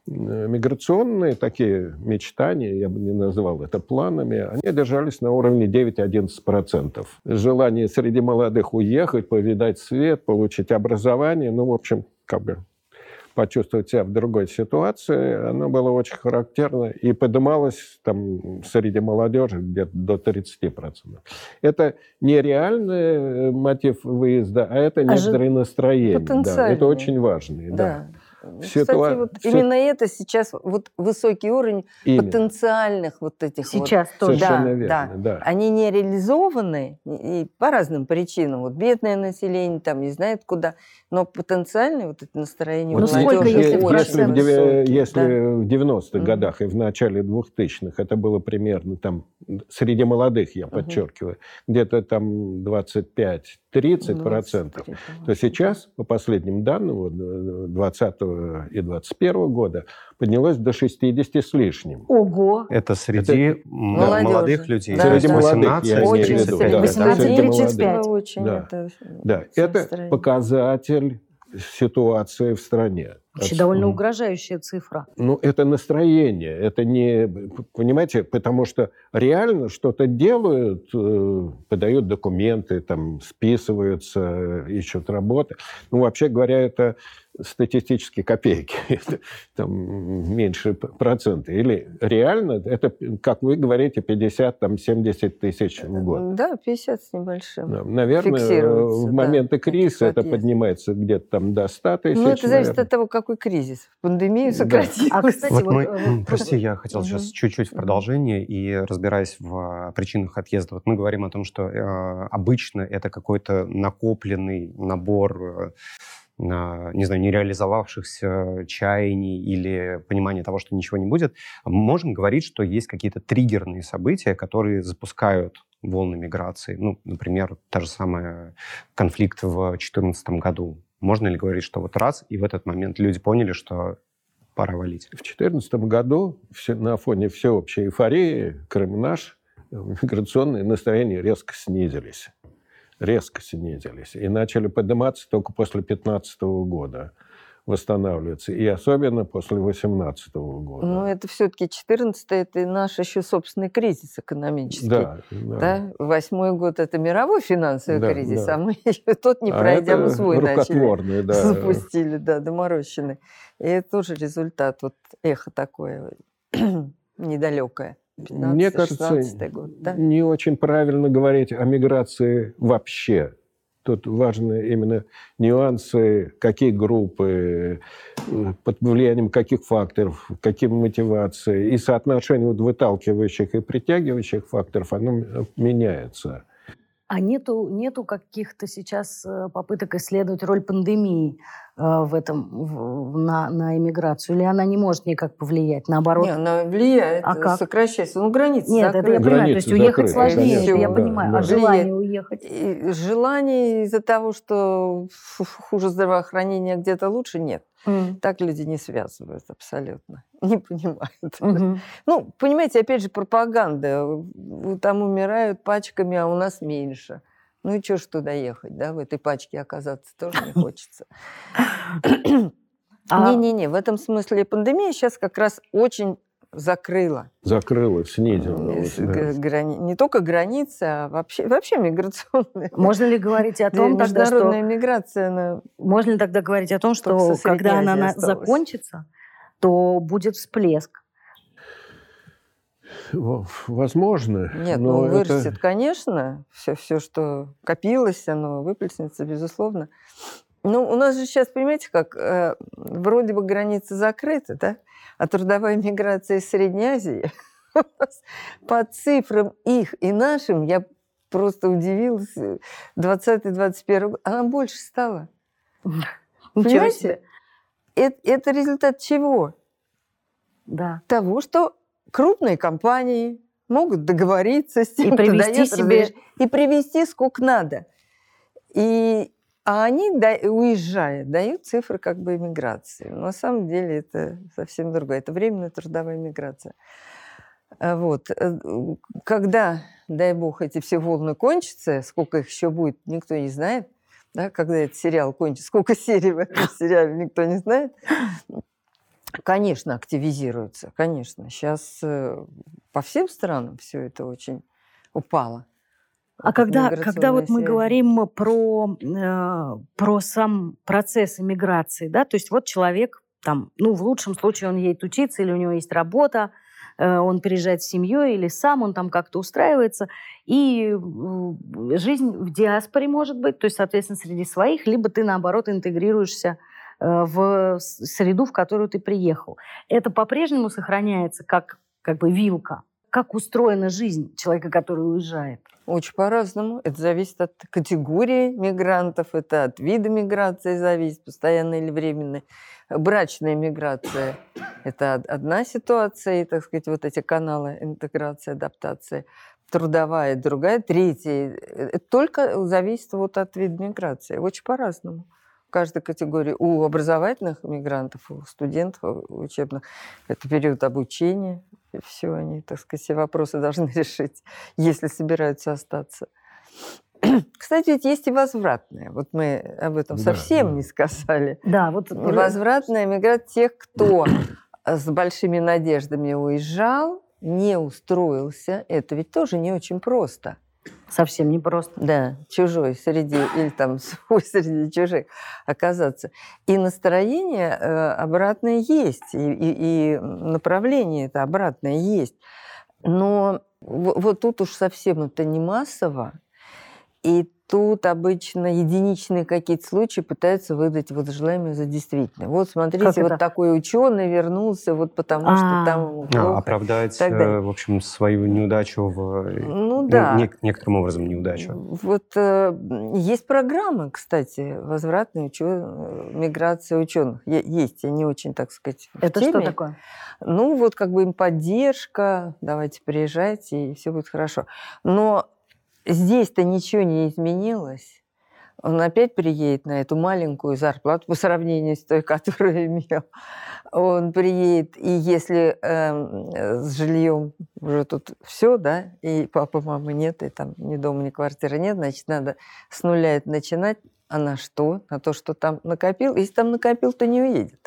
миграционные такие мечтания, я бы не называл это планами, они держались на уровне 9-11%. Желание среди молодых уехать, повидать свет, получить образование, ну, в общем, как бы почувствовать себя в другой ситуации, оно было очень характерно и поднималось там среди молодежи где-то до 30%. Это не реальный э, мотив выезда, а это некоторые а настроения. Да, это очень важно. Да. да. Ситуа... Кстати, вот все... именно это сейчас вот высокий уровень именно. потенциальных вот этих сейчас вот, тоже. Да, верно, да. да. Они не реализованы и по разным причинам. Вот бедное население там не знает куда, но потенциальное вот это настроение. Вот ну сколько если, если, в, высокий, если да? в 90-х mm годах и в начале 2000-х это было примерно там среди молодых, я подчеркиваю, mm где-то там 25 30 процентов, то сейчас, по последним данным 2020 и 2021 года, поднялось до 60 с лишним. Ого! Это среди Это молодых людей. Да, среди да. молодых, я очень, имею в виду. Да, 18 да, Очень да. Это, да. это показатель ситуации в стране. Вообще довольно угрожающая цифра. Ну, это настроение, это не... Понимаете, потому что реально что-то делают, э, подают документы, там, списываются, ищут работы. Ну, вообще говоря, это статистические копейки, там меньше процента. Или реально это, как вы говорите, 50, там 70 тысяч в год. Да, 50 с небольшим. Да, наверное, в моменты да, кризиса это поднимается где-то там до 100 тысяч. Ну, это зависит наверное. от того, какой кризис. Пандемию сократилось. Да. А, кстати, вот, вот мы, э, прости, я хотел угу. сейчас чуть-чуть в продолжение и разбираясь в причинах отъезда. Вот мы говорим о том, что э, обычно это какой-то накопленный набор э, не знаю, нереализовавшихся чаяний или понимания того, что ничего не будет, можем говорить, что есть какие-то триггерные события, которые запускают волны миграции. Ну, например, та же самая конфликт в 2014 году. Можно ли говорить, что вот раз, и в этот момент люди поняли, что пора валить? В 2014 году на фоне всеобщей эйфории Крым наш, миграционные настроения резко снизились. Резко снизились. И начали подниматься только после 2015 года восстанавливаться, и особенно после 2018 года. Ну, это все-таки 14 это наш еще собственный кризис экономический. Да, да. да? Восьмой год – это мировой финансовый да, кризис, да. а мы еще тот не а пройдя, мы свой начали. Да. Запустили, да, доморощенный. И это тоже результат, вот эхо такое недалекое. 15, Мне кажется, год, да? не очень правильно говорить о миграции вообще. Тут важны именно нюансы, какие группы, под влиянием каких факторов, какие мотивации. И соотношение вот выталкивающих и притягивающих факторов, оно меняется. А нету, нету каких-то сейчас э, попыток исследовать роль пандемии э, в этом, в, на, на иммиграцию? Или она не может никак повлиять? Наоборот? Не, она влияет, а как? сокращается. Ну, границы Нет, закрыты. это я понимаю. Границы То есть уехать сложнее, конечно, я да, понимаю. Да. А желание уехать? И желание из-за того, что хуже здравоохранения где-то лучше, нет. Mm. Так люди не связывают абсолютно. Не понимают. Mm-hmm. Ну, понимаете, опять же, пропаганда. Там умирают пачками, а у нас меньше. Ну и что ж туда ехать, да, в этой пачке оказаться тоже не хочется. А не-не-не, в этом смысле пандемия сейчас как раз очень закрыла. Закрыла, снизила. Да. Грани... Не только границы, а вообще, вообще миграционная. Можно ли говорить о том, тогда, что... миграция, она... Можно ли тогда говорить о том, что когда она осталась. закончится, то будет всплеск? Возможно. Нет, но ну вырастет, это... конечно. Все, все, что копилось, оно выплеснется, безусловно. Ну, у нас же сейчас, понимаете, как э, вроде бы границы закрыты, да? А трудовая миграция из Средней Азии по цифрам их и нашим, я просто удивилась, 20-21 год, она больше стала. Понимаете? Это, это результат чего? Да. Того, что крупные компании могут договориться с тем, и привести себе... и привести сколько надо. И а они, уезжая, дают цифры как бы иммиграции. Но на самом деле это совсем другое. Это временная трудовая миграция. А вот. Э, когда, дай бог, эти все волны кончатся, сколько их еще будет, никто не знает. Да, когда этот сериал кончится, сколько серий в этом сериале, никто не знает. Конечно, активизируется, конечно. Сейчас э, по всем странам все это очень упало. А когда, когда вот мы говорим про, э, про сам процесс иммиграции, да, то есть вот человек там, ну, в лучшем случае он едет учиться, или у него есть работа, э, он переезжает с семьей, или сам он там как-то устраивается, и э, жизнь в диаспоре может быть, то есть, соответственно, среди своих, либо ты, наоборот, интегрируешься э, в среду, в которую ты приехал. Это по-прежнему сохраняется как, как бы вилка. Как устроена жизнь человека, который уезжает? Очень по-разному. Это зависит от категории мигрантов, это от вида миграции зависит, постоянной или временной. Брачная миграция – это одна ситуация, и, так сказать, вот эти каналы интеграции, адаптации. Трудовая – другая. Третья – это только зависит вот от вида миграции. Очень по-разному каждой категории. У образовательных мигрантов, у студентов учебных это период обучения, все они, так сказать, все вопросы должны решить, если собираются остаться. Кстати, ведь есть и возвратная. Вот мы об этом да, совсем да. не сказали. Да, вот возвратная миграция тех, кто с большими надеждами уезжал, не устроился. Это ведь тоже не очень просто. Совсем непросто. Да, чужой среди, или там свой среди чужих оказаться. И настроение э, обратное есть, и, и, и направление это обратное есть. Но вот тут уж совсем это не массово, и тут обычно единичные какие-то случаи пытаются выдать вот желаемое за действительное. Вот смотрите, вот такой ученый вернулся вот потому, А-а-а. что там ему плохо. А, оправдать, э, в общем, свою неудачу в... Ну, ну да. Не, некоторым образом неудачу. Вот э, есть программы, кстати, возвратная учё... Э, миграция ученых. Есть, они очень, так сказать, в Это теме. что такое? Ну, вот как бы им поддержка, давайте приезжайте, и все будет хорошо. Но Здесь-то ничего не изменилось. Он опять приедет на эту маленькую зарплату по сравнению с той, которую имел. Он приедет, и если э, с жильем уже тут все, да, и папа, мамы нет, и там ни дома, ни квартиры нет, значит, надо с нуля это начинать. А на что? На то, что там накопил. Если там накопил, то не уедет.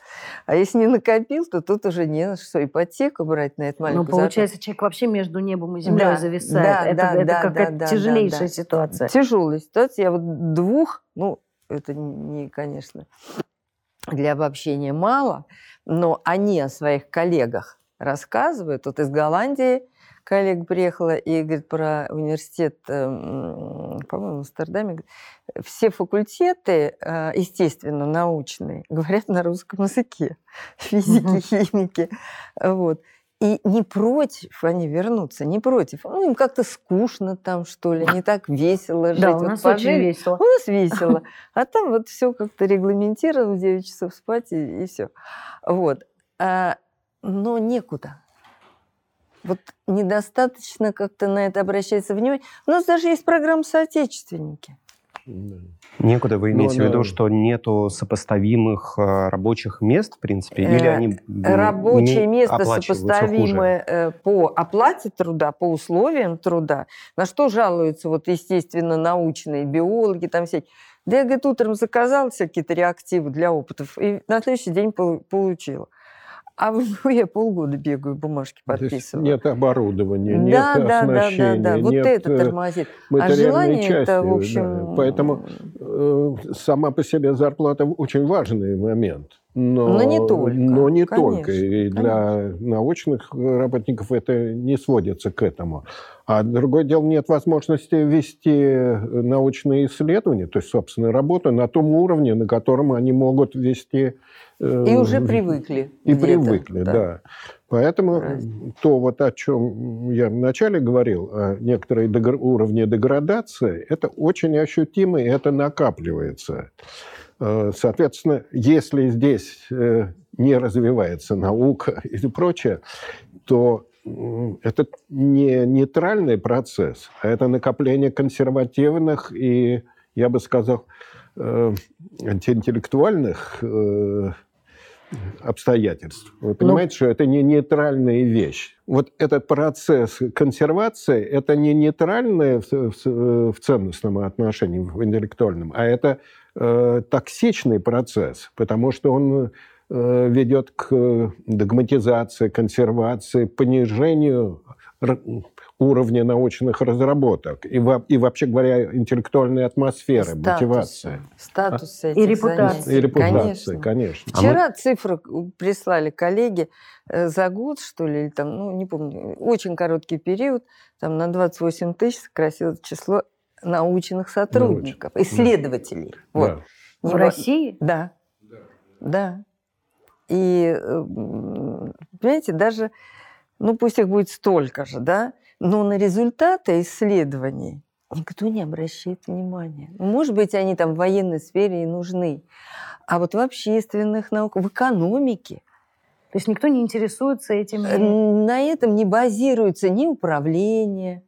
А если не накопил, то тут уже не на что ипотеку брать на это маленькую Ну, получается, зарплату. человек вообще между небом и землей да, зависает. Да, это да, это да, какая-то да, тяжелейшая да, ситуация. Тяжелая ситуация. Я вот двух, ну, это не, конечно, для обобщения мало, но они о своих коллегах рассказывают. Вот из Голландии коллега приехала и говорит про университет, эм, по-моему, в Амстердаме. Все факультеты, э, естественно, научные, говорят на русском языке. Физики, химики. Вот. И не против они вернуться, не против. Ну, им как-то скучно там, что ли, не так весело жить. Да, у нас вот очень весело. У нас весело. А там вот все как-то регламентировано, 9 часов спать и, и все. Вот. А, но некуда. Вот недостаточно как-то на это обращается внимание. У нас даже есть программа «Соотечественники». Некуда вы имеете Но, в виду, что нету сопоставимых э, рабочих мест, в принципе, или э, они рабочие места сопоставимые э, по оплате труда, по условиям труда, на что жалуются вот естественно научные биологи там всякие. Да я, говорит, утром заказал всякие-то реактивы для опытов и на следующий день получила. А ну, я полгода бегаю, бумажки подписываю. Нет оборудования, да, нет да, оснащения, да, да, да. Вот нет это э, тормозит. А желание части, это, в общем... Да. Поэтому э, сама по себе зарплата очень важный момент. Но, но не только. Но не конечно, только. И для конечно. научных работников это не сводится к этому. А другое дело, нет возможности вести научные исследования, то есть собственную работу на том уровне, на котором они могут вести... Э, и уже привыкли. И привыкли, да. да. Поэтому Правильно. то, вот о чем я вначале говорил, о некоторой уровне деградации, это очень ощутимо, и это накапливается. Э, соответственно, если здесь э, не развивается наука и прочее, то это не нейтральный процесс, а это накопление консервативных и, я бы сказал, э, антиинтеллектуальных обстоятельств. Вы ну, понимаете, Но... что это не нейтральная вещь. Вот этот процесс консервации, это не нейтральное в, в, в ценностном отношении, в интеллектуальном, а это э, токсичный процесс, потому что он э, ведет к догматизации, консервации, понижению уровня научных разработок и, и вообще говоря, интеллектуальной атмосферы, Статус, мотивации. Статус а? И репутации. И репутации, конечно. конечно. Вчера а мы... цифры прислали коллеги э, за год, что ли, или там, ну, не помню, очень короткий период, там на 28 тысяч сократилось число научных сотрудников, Науч. исследователей. Да. Вот. В России? Да. Да. да. И, понимаете, даже, ну пусть их будет столько же, да, но на результаты исследований никто не обращает внимания. Может быть, они там в военной сфере и нужны. А вот в общественных науках, в экономике. То есть никто не интересуется этим? Э, на этом не базируется ни управление,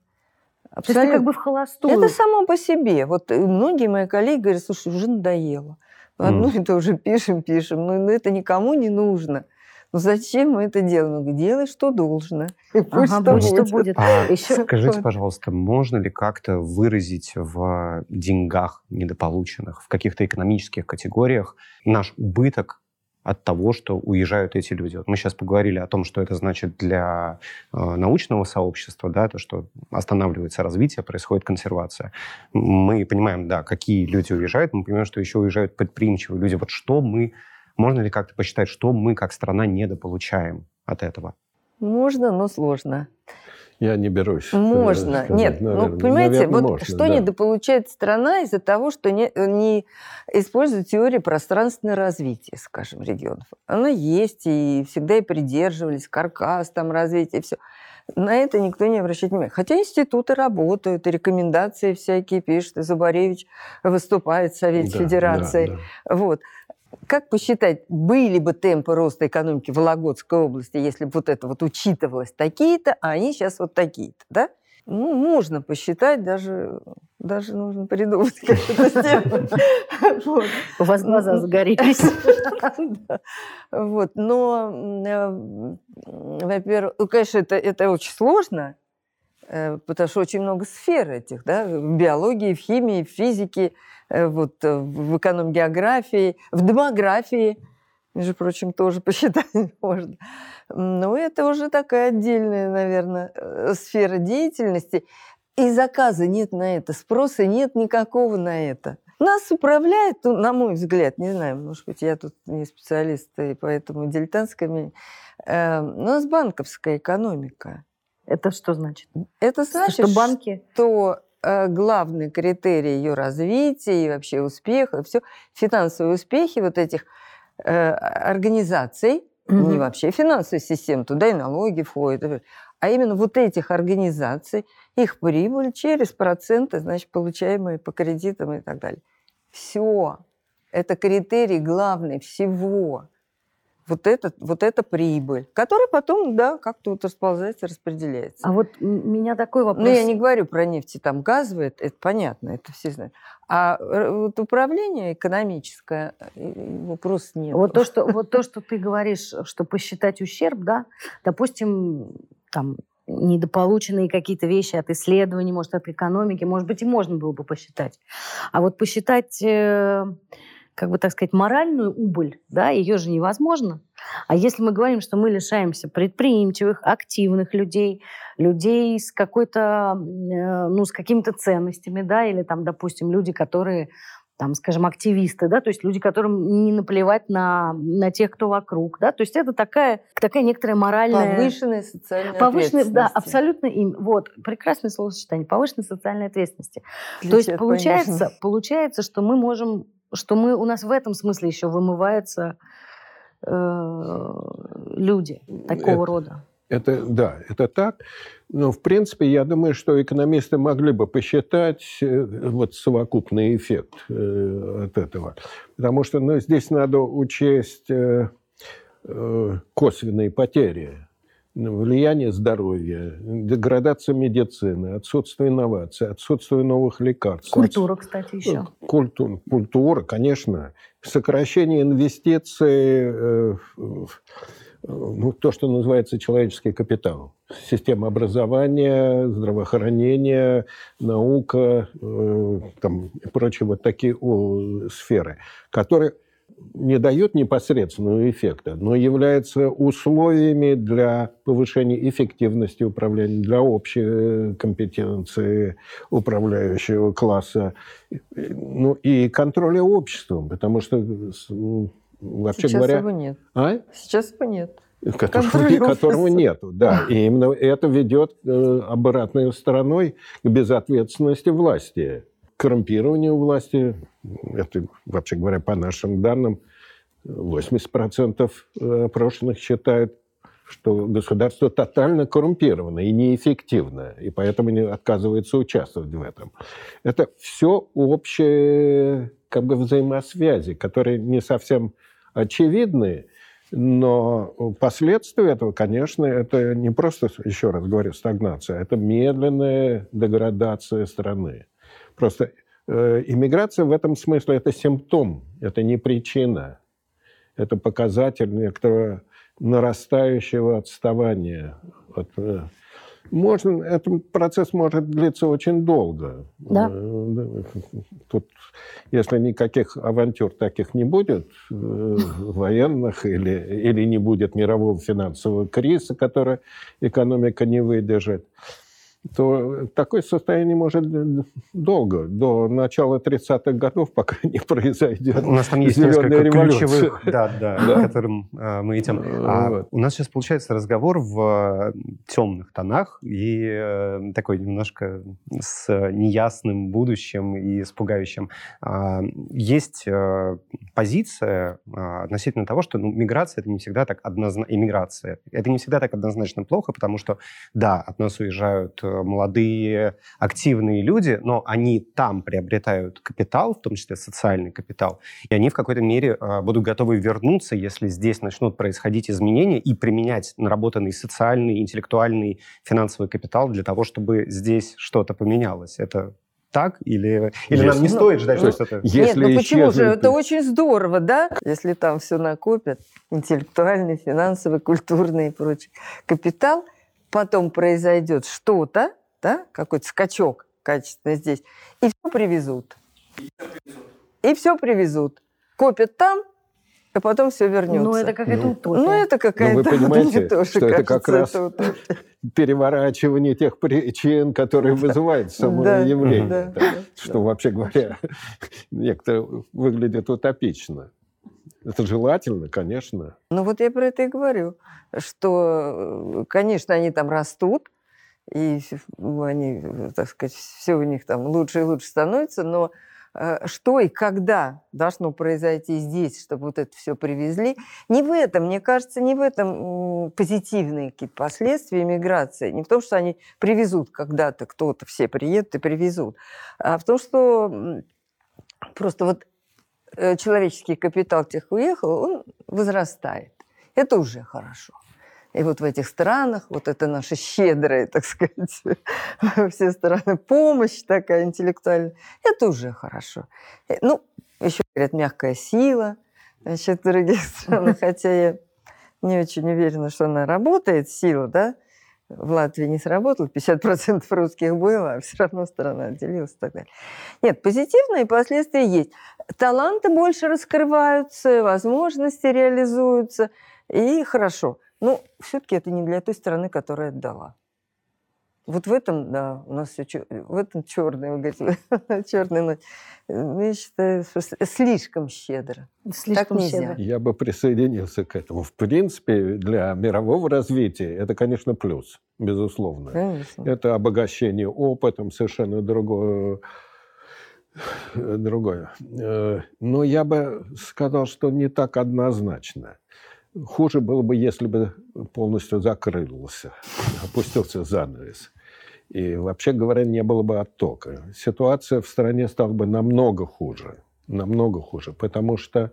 Абсолютно. То есть это как бы в холостую. Это само по себе. Вот многие мои коллеги говорят, слушай, уже надоело. Одно mm. это уже пишем, пишем, но это никому не нужно. Ну зачем мы это делаем? Он говорит, делай, что должно. И пусть ага, что, будет. что будет. А Еще... Скажите, пожалуйста, можно ли как-то выразить в деньгах недополученных, в каких-то экономических категориях наш убыток от того, что уезжают эти люди. Вот мы сейчас поговорили о том, что это значит для э, научного сообщества, да, то, что останавливается развитие, происходит консервация. Мы понимаем, да, какие люди уезжают, мы понимаем, что еще уезжают предприимчивые люди. Вот что мы, можно ли как-то посчитать, что мы как страна недополучаем от этого? Можно, но сложно. Я не берусь. Можно. Сказать, Нет, наверное, ну, понимаете, наверное, вот можно, что да. недополучает страна из-за того, что не, не использует теорию пространственного развития, скажем, регионов. Она есть, и всегда и придерживались, каркас там развития, все. На это никто не обращает внимания. Хотя институты работают, и рекомендации всякие пишут, и Зубаревич выступает в Совете да, Федерации. Да, да. Вот. Как посчитать, были бы темпы роста экономики в Вологодской области, если бы вот это вот учитывалось такие-то, а они сейчас вот такие-то, да? Ну, можно посчитать, даже, даже нужно придумать какую-то У вас глаза загорелись. Вот, но, э, во-первых, ну, конечно, это очень сложно, потому что очень много сфер этих, да, в биологии, в химии, в физике, Э, вот, э, в эконом-географии, в демографии, между прочим, тоже посчитать можно. Но это уже такая отдельная, наверное, э, сфера деятельности. И заказа нет на это, спроса нет никакого на это. Нас управляет, ну, на мой взгляд, не знаю, может быть, я тут не специалист, и поэтому дилетантская, э, у нас банковская экономика. Это что значит? Это значит, что банки, что Э, главный критерий ее развития и вообще успеха, все финансовые успехи вот этих э, организаций, угу. не вообще финансовой системы, туда и налоги входят, а именно вот этих организаций, их прибыль через проценты, значит, получаемые по кредитам и так далее. Все. Это критерий главный всего вот, этот, вот эта прибыль, которая потом, да, как-то вот расползается, распределяется. А вот меня такой вопрос. Ну, я не говорю про нефть и там газовые, это, это понятно, это все знают. А вот управление экономическое, вопрос нет. Вот то, что, вот то, что ты говоришь, что посчитать ущерб, да, допустим, там, недополученные какие-то вещи от исследований, может, от экономики, может быть, и можно было бы посчитать. А вот посчитать э, как бы так сказать, моральную убыль, да, ее же невозможно. А если мы говорим, что мы лишаемся предприимчивых, активных людей, людей с какой-то, э, ну, с какими-то ценностями, да, или там, допустим, люди, которые там, скажем, активисты, да, то есть люди, которым не наплевать на, на тех, кто вокруг, да, то есть это такая, такая некоторая моральная... Повышенная социальная повышенная, Да, абсолютно им. Вот, прекрасное словосочетание, повышенная социальная ответственности. Для то есть получается, получается, что мы можем, что мы, у нас в этом смысле еще вымываются э, люди такого это, рода. Это, да, это так. Но, в принципе, я думаю, что экономисты могли бы посчитать э, вот совокупный эффект э, от этого. Потому что ну, здесь надо учесть э, косвенные потери влияние здоровья, деградация медицины, отсутствие инноваций, отсутствие новых лекарств. Культура, кстати, еще. Культура, культура конечно. Сокращение инвестиций ну, то, что называется человеческий капитал. Система образования, здравоохранения, наука э, там, и прочие вот такие о, сферы, которые не дают непосредственного эффекта, но являются условиями для повышения эффективности управления, для общей компетенции управляющего класса, ну и контроля обществом, потому что вообще Сейчас говоря... его нет. А? Сейчас его нет. Которого, которого нету, да. И именно это ведет э, обратной стороной к безответственности власти. Коррумпированию власти, это, вообще говоря, по нашим данным, 80% опрошенных считают, что государство тотально коррумпировано и неэффективно, и поэтому не отказывается участвовать в этом. Это все общие как бы взаимосвязи, которые не совсем очевидны, но последствия этого, конечно, это не просто, еще раз говорю, стагнация, это медленная деградация страны. Просто э, иммиграция в этом смысле это симптом, это не причина. Это показатель некоторого нарастающего отставания от э, можно, этот процесс может длиться очень долго. Да. Э, тут, если никаких авантюр таких не будет, военных, или, или не будет мирового финансового кризиса, который экономика не выдержит, то такое состояние может долго, до начала 30-х годов, пока не произойдет У нас там есть несколько революция. ключевых, да, да, да. к которым э, мы идем. А вот. У нас сейчас получается разговор в темных тонах и э, такой немножко с неясным будущим и с пугающим. А, есть э, позиция а, относительно того, что ну, миграция — это не всегда так однозначно... Иммиграция — это не всегда так однозначно плохо, потому что, да, от нас уезжают молодые, активные люди, но они там приобретают капитал, в том числе социальный капитал, и они в какой-то мере э, будут готовы вернуться, если здесь начнут происходить изменения и применять наработанный социальный, интеллектуальный, финансовый капитал для того, чтобы здесь что-то поменялось. Это так? Или, или нам не ну, стоит ждать, ну, что это... Нет, ну почему же? Это очень здорово, да? Если там все накопят, интеллектуальный, финансовый, культурный и прочий капитал – потом произойдет что-то, да, какой-то скачок качественно здесь, и все привезут. И все привезут. Копят там, а потом все вернется. Ну, это какая-то ну, утопия. Ну, это какая-то... Ну, вы понимаете, тоже, что кажется, это как раз это переворачивание тех причин, которые вызывают само да, явление. Да, да, что, да. вообще говоря, некоторые выглядит утопично. Это желательно, конечно. Ну вот я про это и говорю, что, конечно, они там растут, и они, так сказать, все у них там лучше и лучше становится, но э, что и когда должно произойти здесь, чтобы вот это все привезли. Не в этом, мне кажется, не в этом позитивные какие-то последствия миграции. Не в том, что они привезут когда-то, кто-то, все приедут и привезут, а в том, что просто вот Э, человеческий капитал тех уехал, он возрастает. Это уже хорошо. И вот в этих странах, вот это наша щедрая, так сказать, все страны помощь такая интеллектуальная, это уже хорошо. Э, ну, еще говорят, мягкая сила, значит, в других странах, хотя я не очень уверена, что она работает, сила, да, в Латвии не сработал, 50% русских было, а все равно страна отделилась и так далее. Нет, позитивные последствия есть. Таланты больше раскрываются, возможности реализуются, и хорошо. Но все-таки это не для той страны, которая отдала. Вот в этом, да, у нас все в этом черный, вы говорите, черный ночь. Ну, я считаю, что слишком щедро. Слишком так щедро. Я бы присоединился к этому. В принципе, для мирового развития это, конечно, плюс, безусловно. Конечно. Это обогащение опытом, совершенно другое другое. Э, но я бы сказал, что не так однозначно. Хуже было бы, если бы полностью закрылся, опустился занавес. И, вообще говоря, не было бы оттока. Ситуация в стране стала бы намного хуже. Намного хуже. Потому что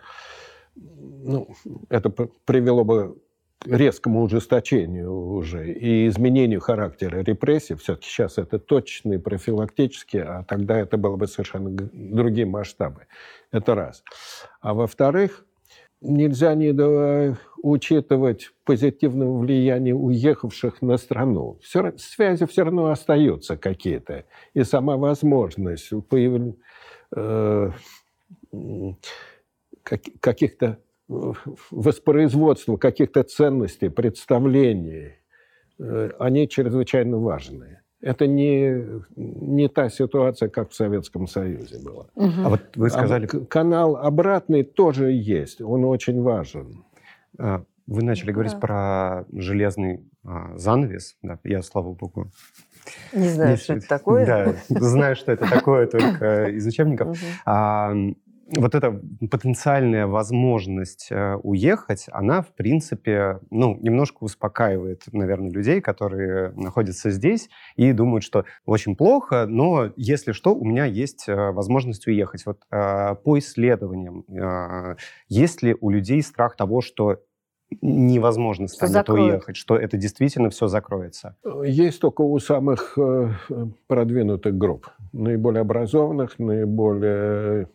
ну, это привело бы к резкому ужесточению уже и изменению характера репрессий. Все-таки сейчас это точные, профилактические, а тогда это было бы совершенно другие масштабы. Это раз. А во-вторых, нельзя не учитывать позитивное влияние уехавших на страну. Все, связи все равно остаются какие-то. И сама возможность появ... э, каких-то воспроизводства каких-то ценностей, представлений, э, они чрезвычайно важны. Это не, не та ситуация, как в Советском Союзе была. Угу. А вот вы сказали... А канал обратный тоже есть, он очень важен. А, вы начали говорить да. про железный а, занавес. Да, я, слава богу, не знаю, не, что это такое. Да, знаю, что это такое только из учебников вот эта потенциальная возможность э, уехать, она, в принципе, ну, немножко успокаивает, наверное, людей, которые находятся здесь и думают, что очень плохо, но если что, у меня есть э, возможность уехать. Вот э, по исследованиям, есть ли у людей страх того, что невозможно станет уехать, что это действительно все закроется? Есть только у самых продвинутых групп, наиболее образованных, наиболее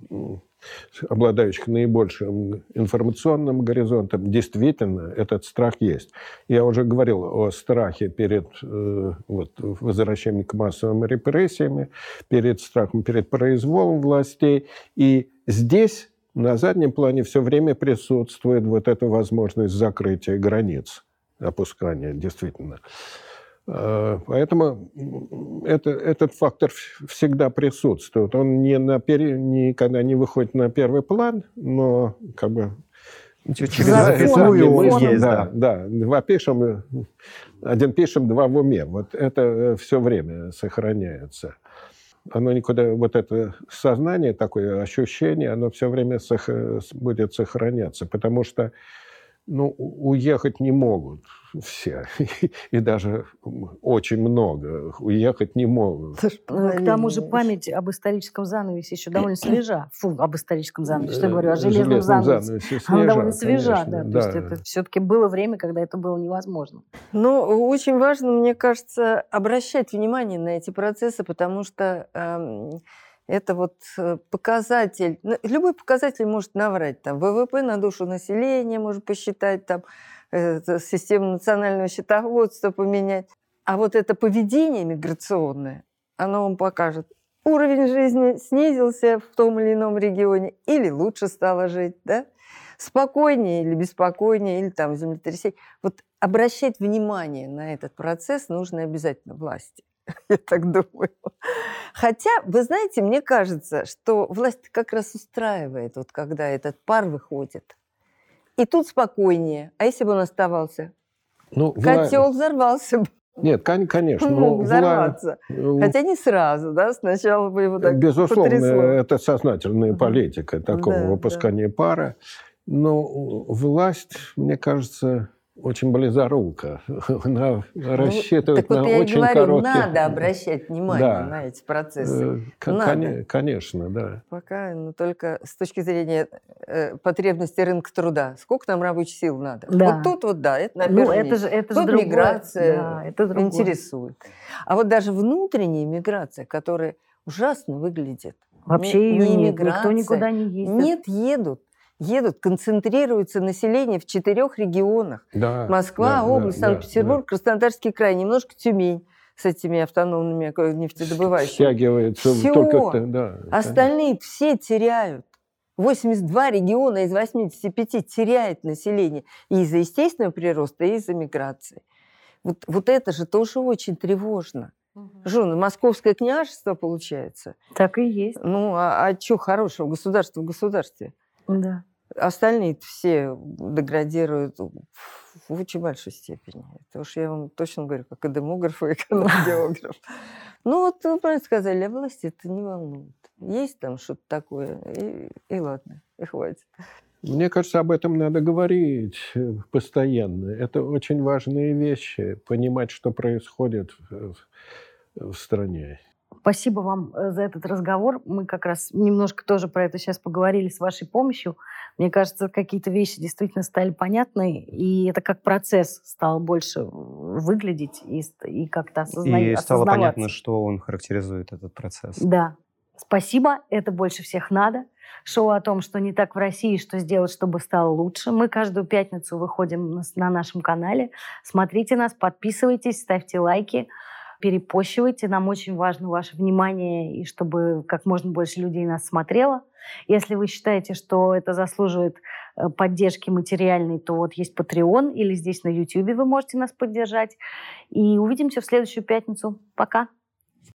обладающих наибольшим информационным горизонтом, действительно этот страх есть. Я уже говорил о страхе перед э, вот, возвращением к массовым репрессиями, перед страхом перед произволом властей. И здесь на заднем плане все время присутствует вот эта возможность закрытия границ, опускания, действительно. Э, поэтому это, этот фактор всегда присутствует. Он не на пери, никогда не выходит на первый план, но как бы Через записную мы есть, да, да. Два пишем, один пишем, два в уме. Вот это э, все время сохраняется. Оно никуда, вот это сознание, такое ощущение, оно все время сох, будет сохраняться, потому что ну, уехать не могут все. И даже очень много уехать не могут. Ну, к тому же память об историческом занавесе еще довольно свежа. Фу, об историческом занавесе. Что я говорю, о железном, железном занавесе. занавесе свежа, Она довольно свежа, конечно, да. да. То есть это все-таки было время, когда это было невозможно. Ну, очень важно, мне кажется, обращать внимание на эти процессы, потому что эм, это вот э, показатель, ну, любой показатель может наврать, там, ВВП на душу населения может посчитать, там, систему национального счетоводства поменять. А вот это поведение миграционное, оно вам покажет, уровень жизни снизился в том или ином регионе или лучше стало жить, да? спокойнее или беспокойнее, или там землетрясение. Вот обращать внимание на этот процесс нужно обязательно власти. Я так думаю. Хотя, вы знаете, мне кажется, что власть как раз устраивает, вот когда этот пар выходит. И тут спокойнее. А если бы он оставался? Ну, Котел вла... взорвался бы. Нет, конечно. Мог взорваться. Вла... Хотя не сразу, да? Сначала бы его так Безусловно, потрясло. это сознательная политика такого да, выпускания да. пара. Но власть, мне кажется, очень близорука. Она ну, рассчитывает так на вот я очень говорю, коротких... надо обращать внимание да. на эти процессы. Э, надо. Конечно, да. Пока, но только с точки зрения э, потребности рынка труда. Сколько нам рабочих сил надо? Да. Вот тут вот, да, это на Ну, это же, это же другое. миграция да, это интересует. А вот даже внутренняя миграция, которая ужасно выглядит. Вообще не, ее не нет, никто никуда не ездит. Нет, едут. Едут, концентрируется население в четырех регионах. Да, Москва, да, область, да, Санкт-Петербург, да. Краснодарский край, немножко Тюмень с этими автономными нефтедобывающими. Стягивается Всё. только... Да, Остальные все теряют. 82 региона из 85 теряет население и из-за естественного прироста, и из-за миграции. Вот, вот это же тоже очень тревожно. Что, ну, московское княжество получается? Так и есть. Ну, а, а что хорошего? Государство в государстве. Да. Остальные все деградируют в очень большой степени. Это уж я вам точно говорю, как и демограф, и эконом-географ. Ну, вот вы правильно сказали, а власти это не волнует. Есть там что-то такое, и, и ладно, и хватит. Мне кажется, об этом надо говорить э, постоянно. Это очень важные вещи, понимать, что происходит в, в стране. Спасибо вам э, за этот разговор. Мы как раз немножко тоже про это сейчас поговорили с вашей помощью. Мне кажется, какие-то вещи действительно стали понятны, и это как процесс стал больше выглядеть и, и как-то осознать. И стало понятно, что он характеризует этот процесс. Да. Спасибо, это больше всех надо. Шоу о том, что не так в России, что сделать, чтобы стало лучше. Мы каждую пятницу выходим на нашем канале. Смотрите нас, подписывайтесь, ставьте лайки перепощивайте. Нам очень важно ваше внимание, и чтобы как можно больше людей нас смотрело. Если вы считаете, что это заслуживает э, поддержки материальной, то вот есть Patreon или здесь на YouTube вы можете нас поддержать. И увидимся в следующую пятницу. Пока!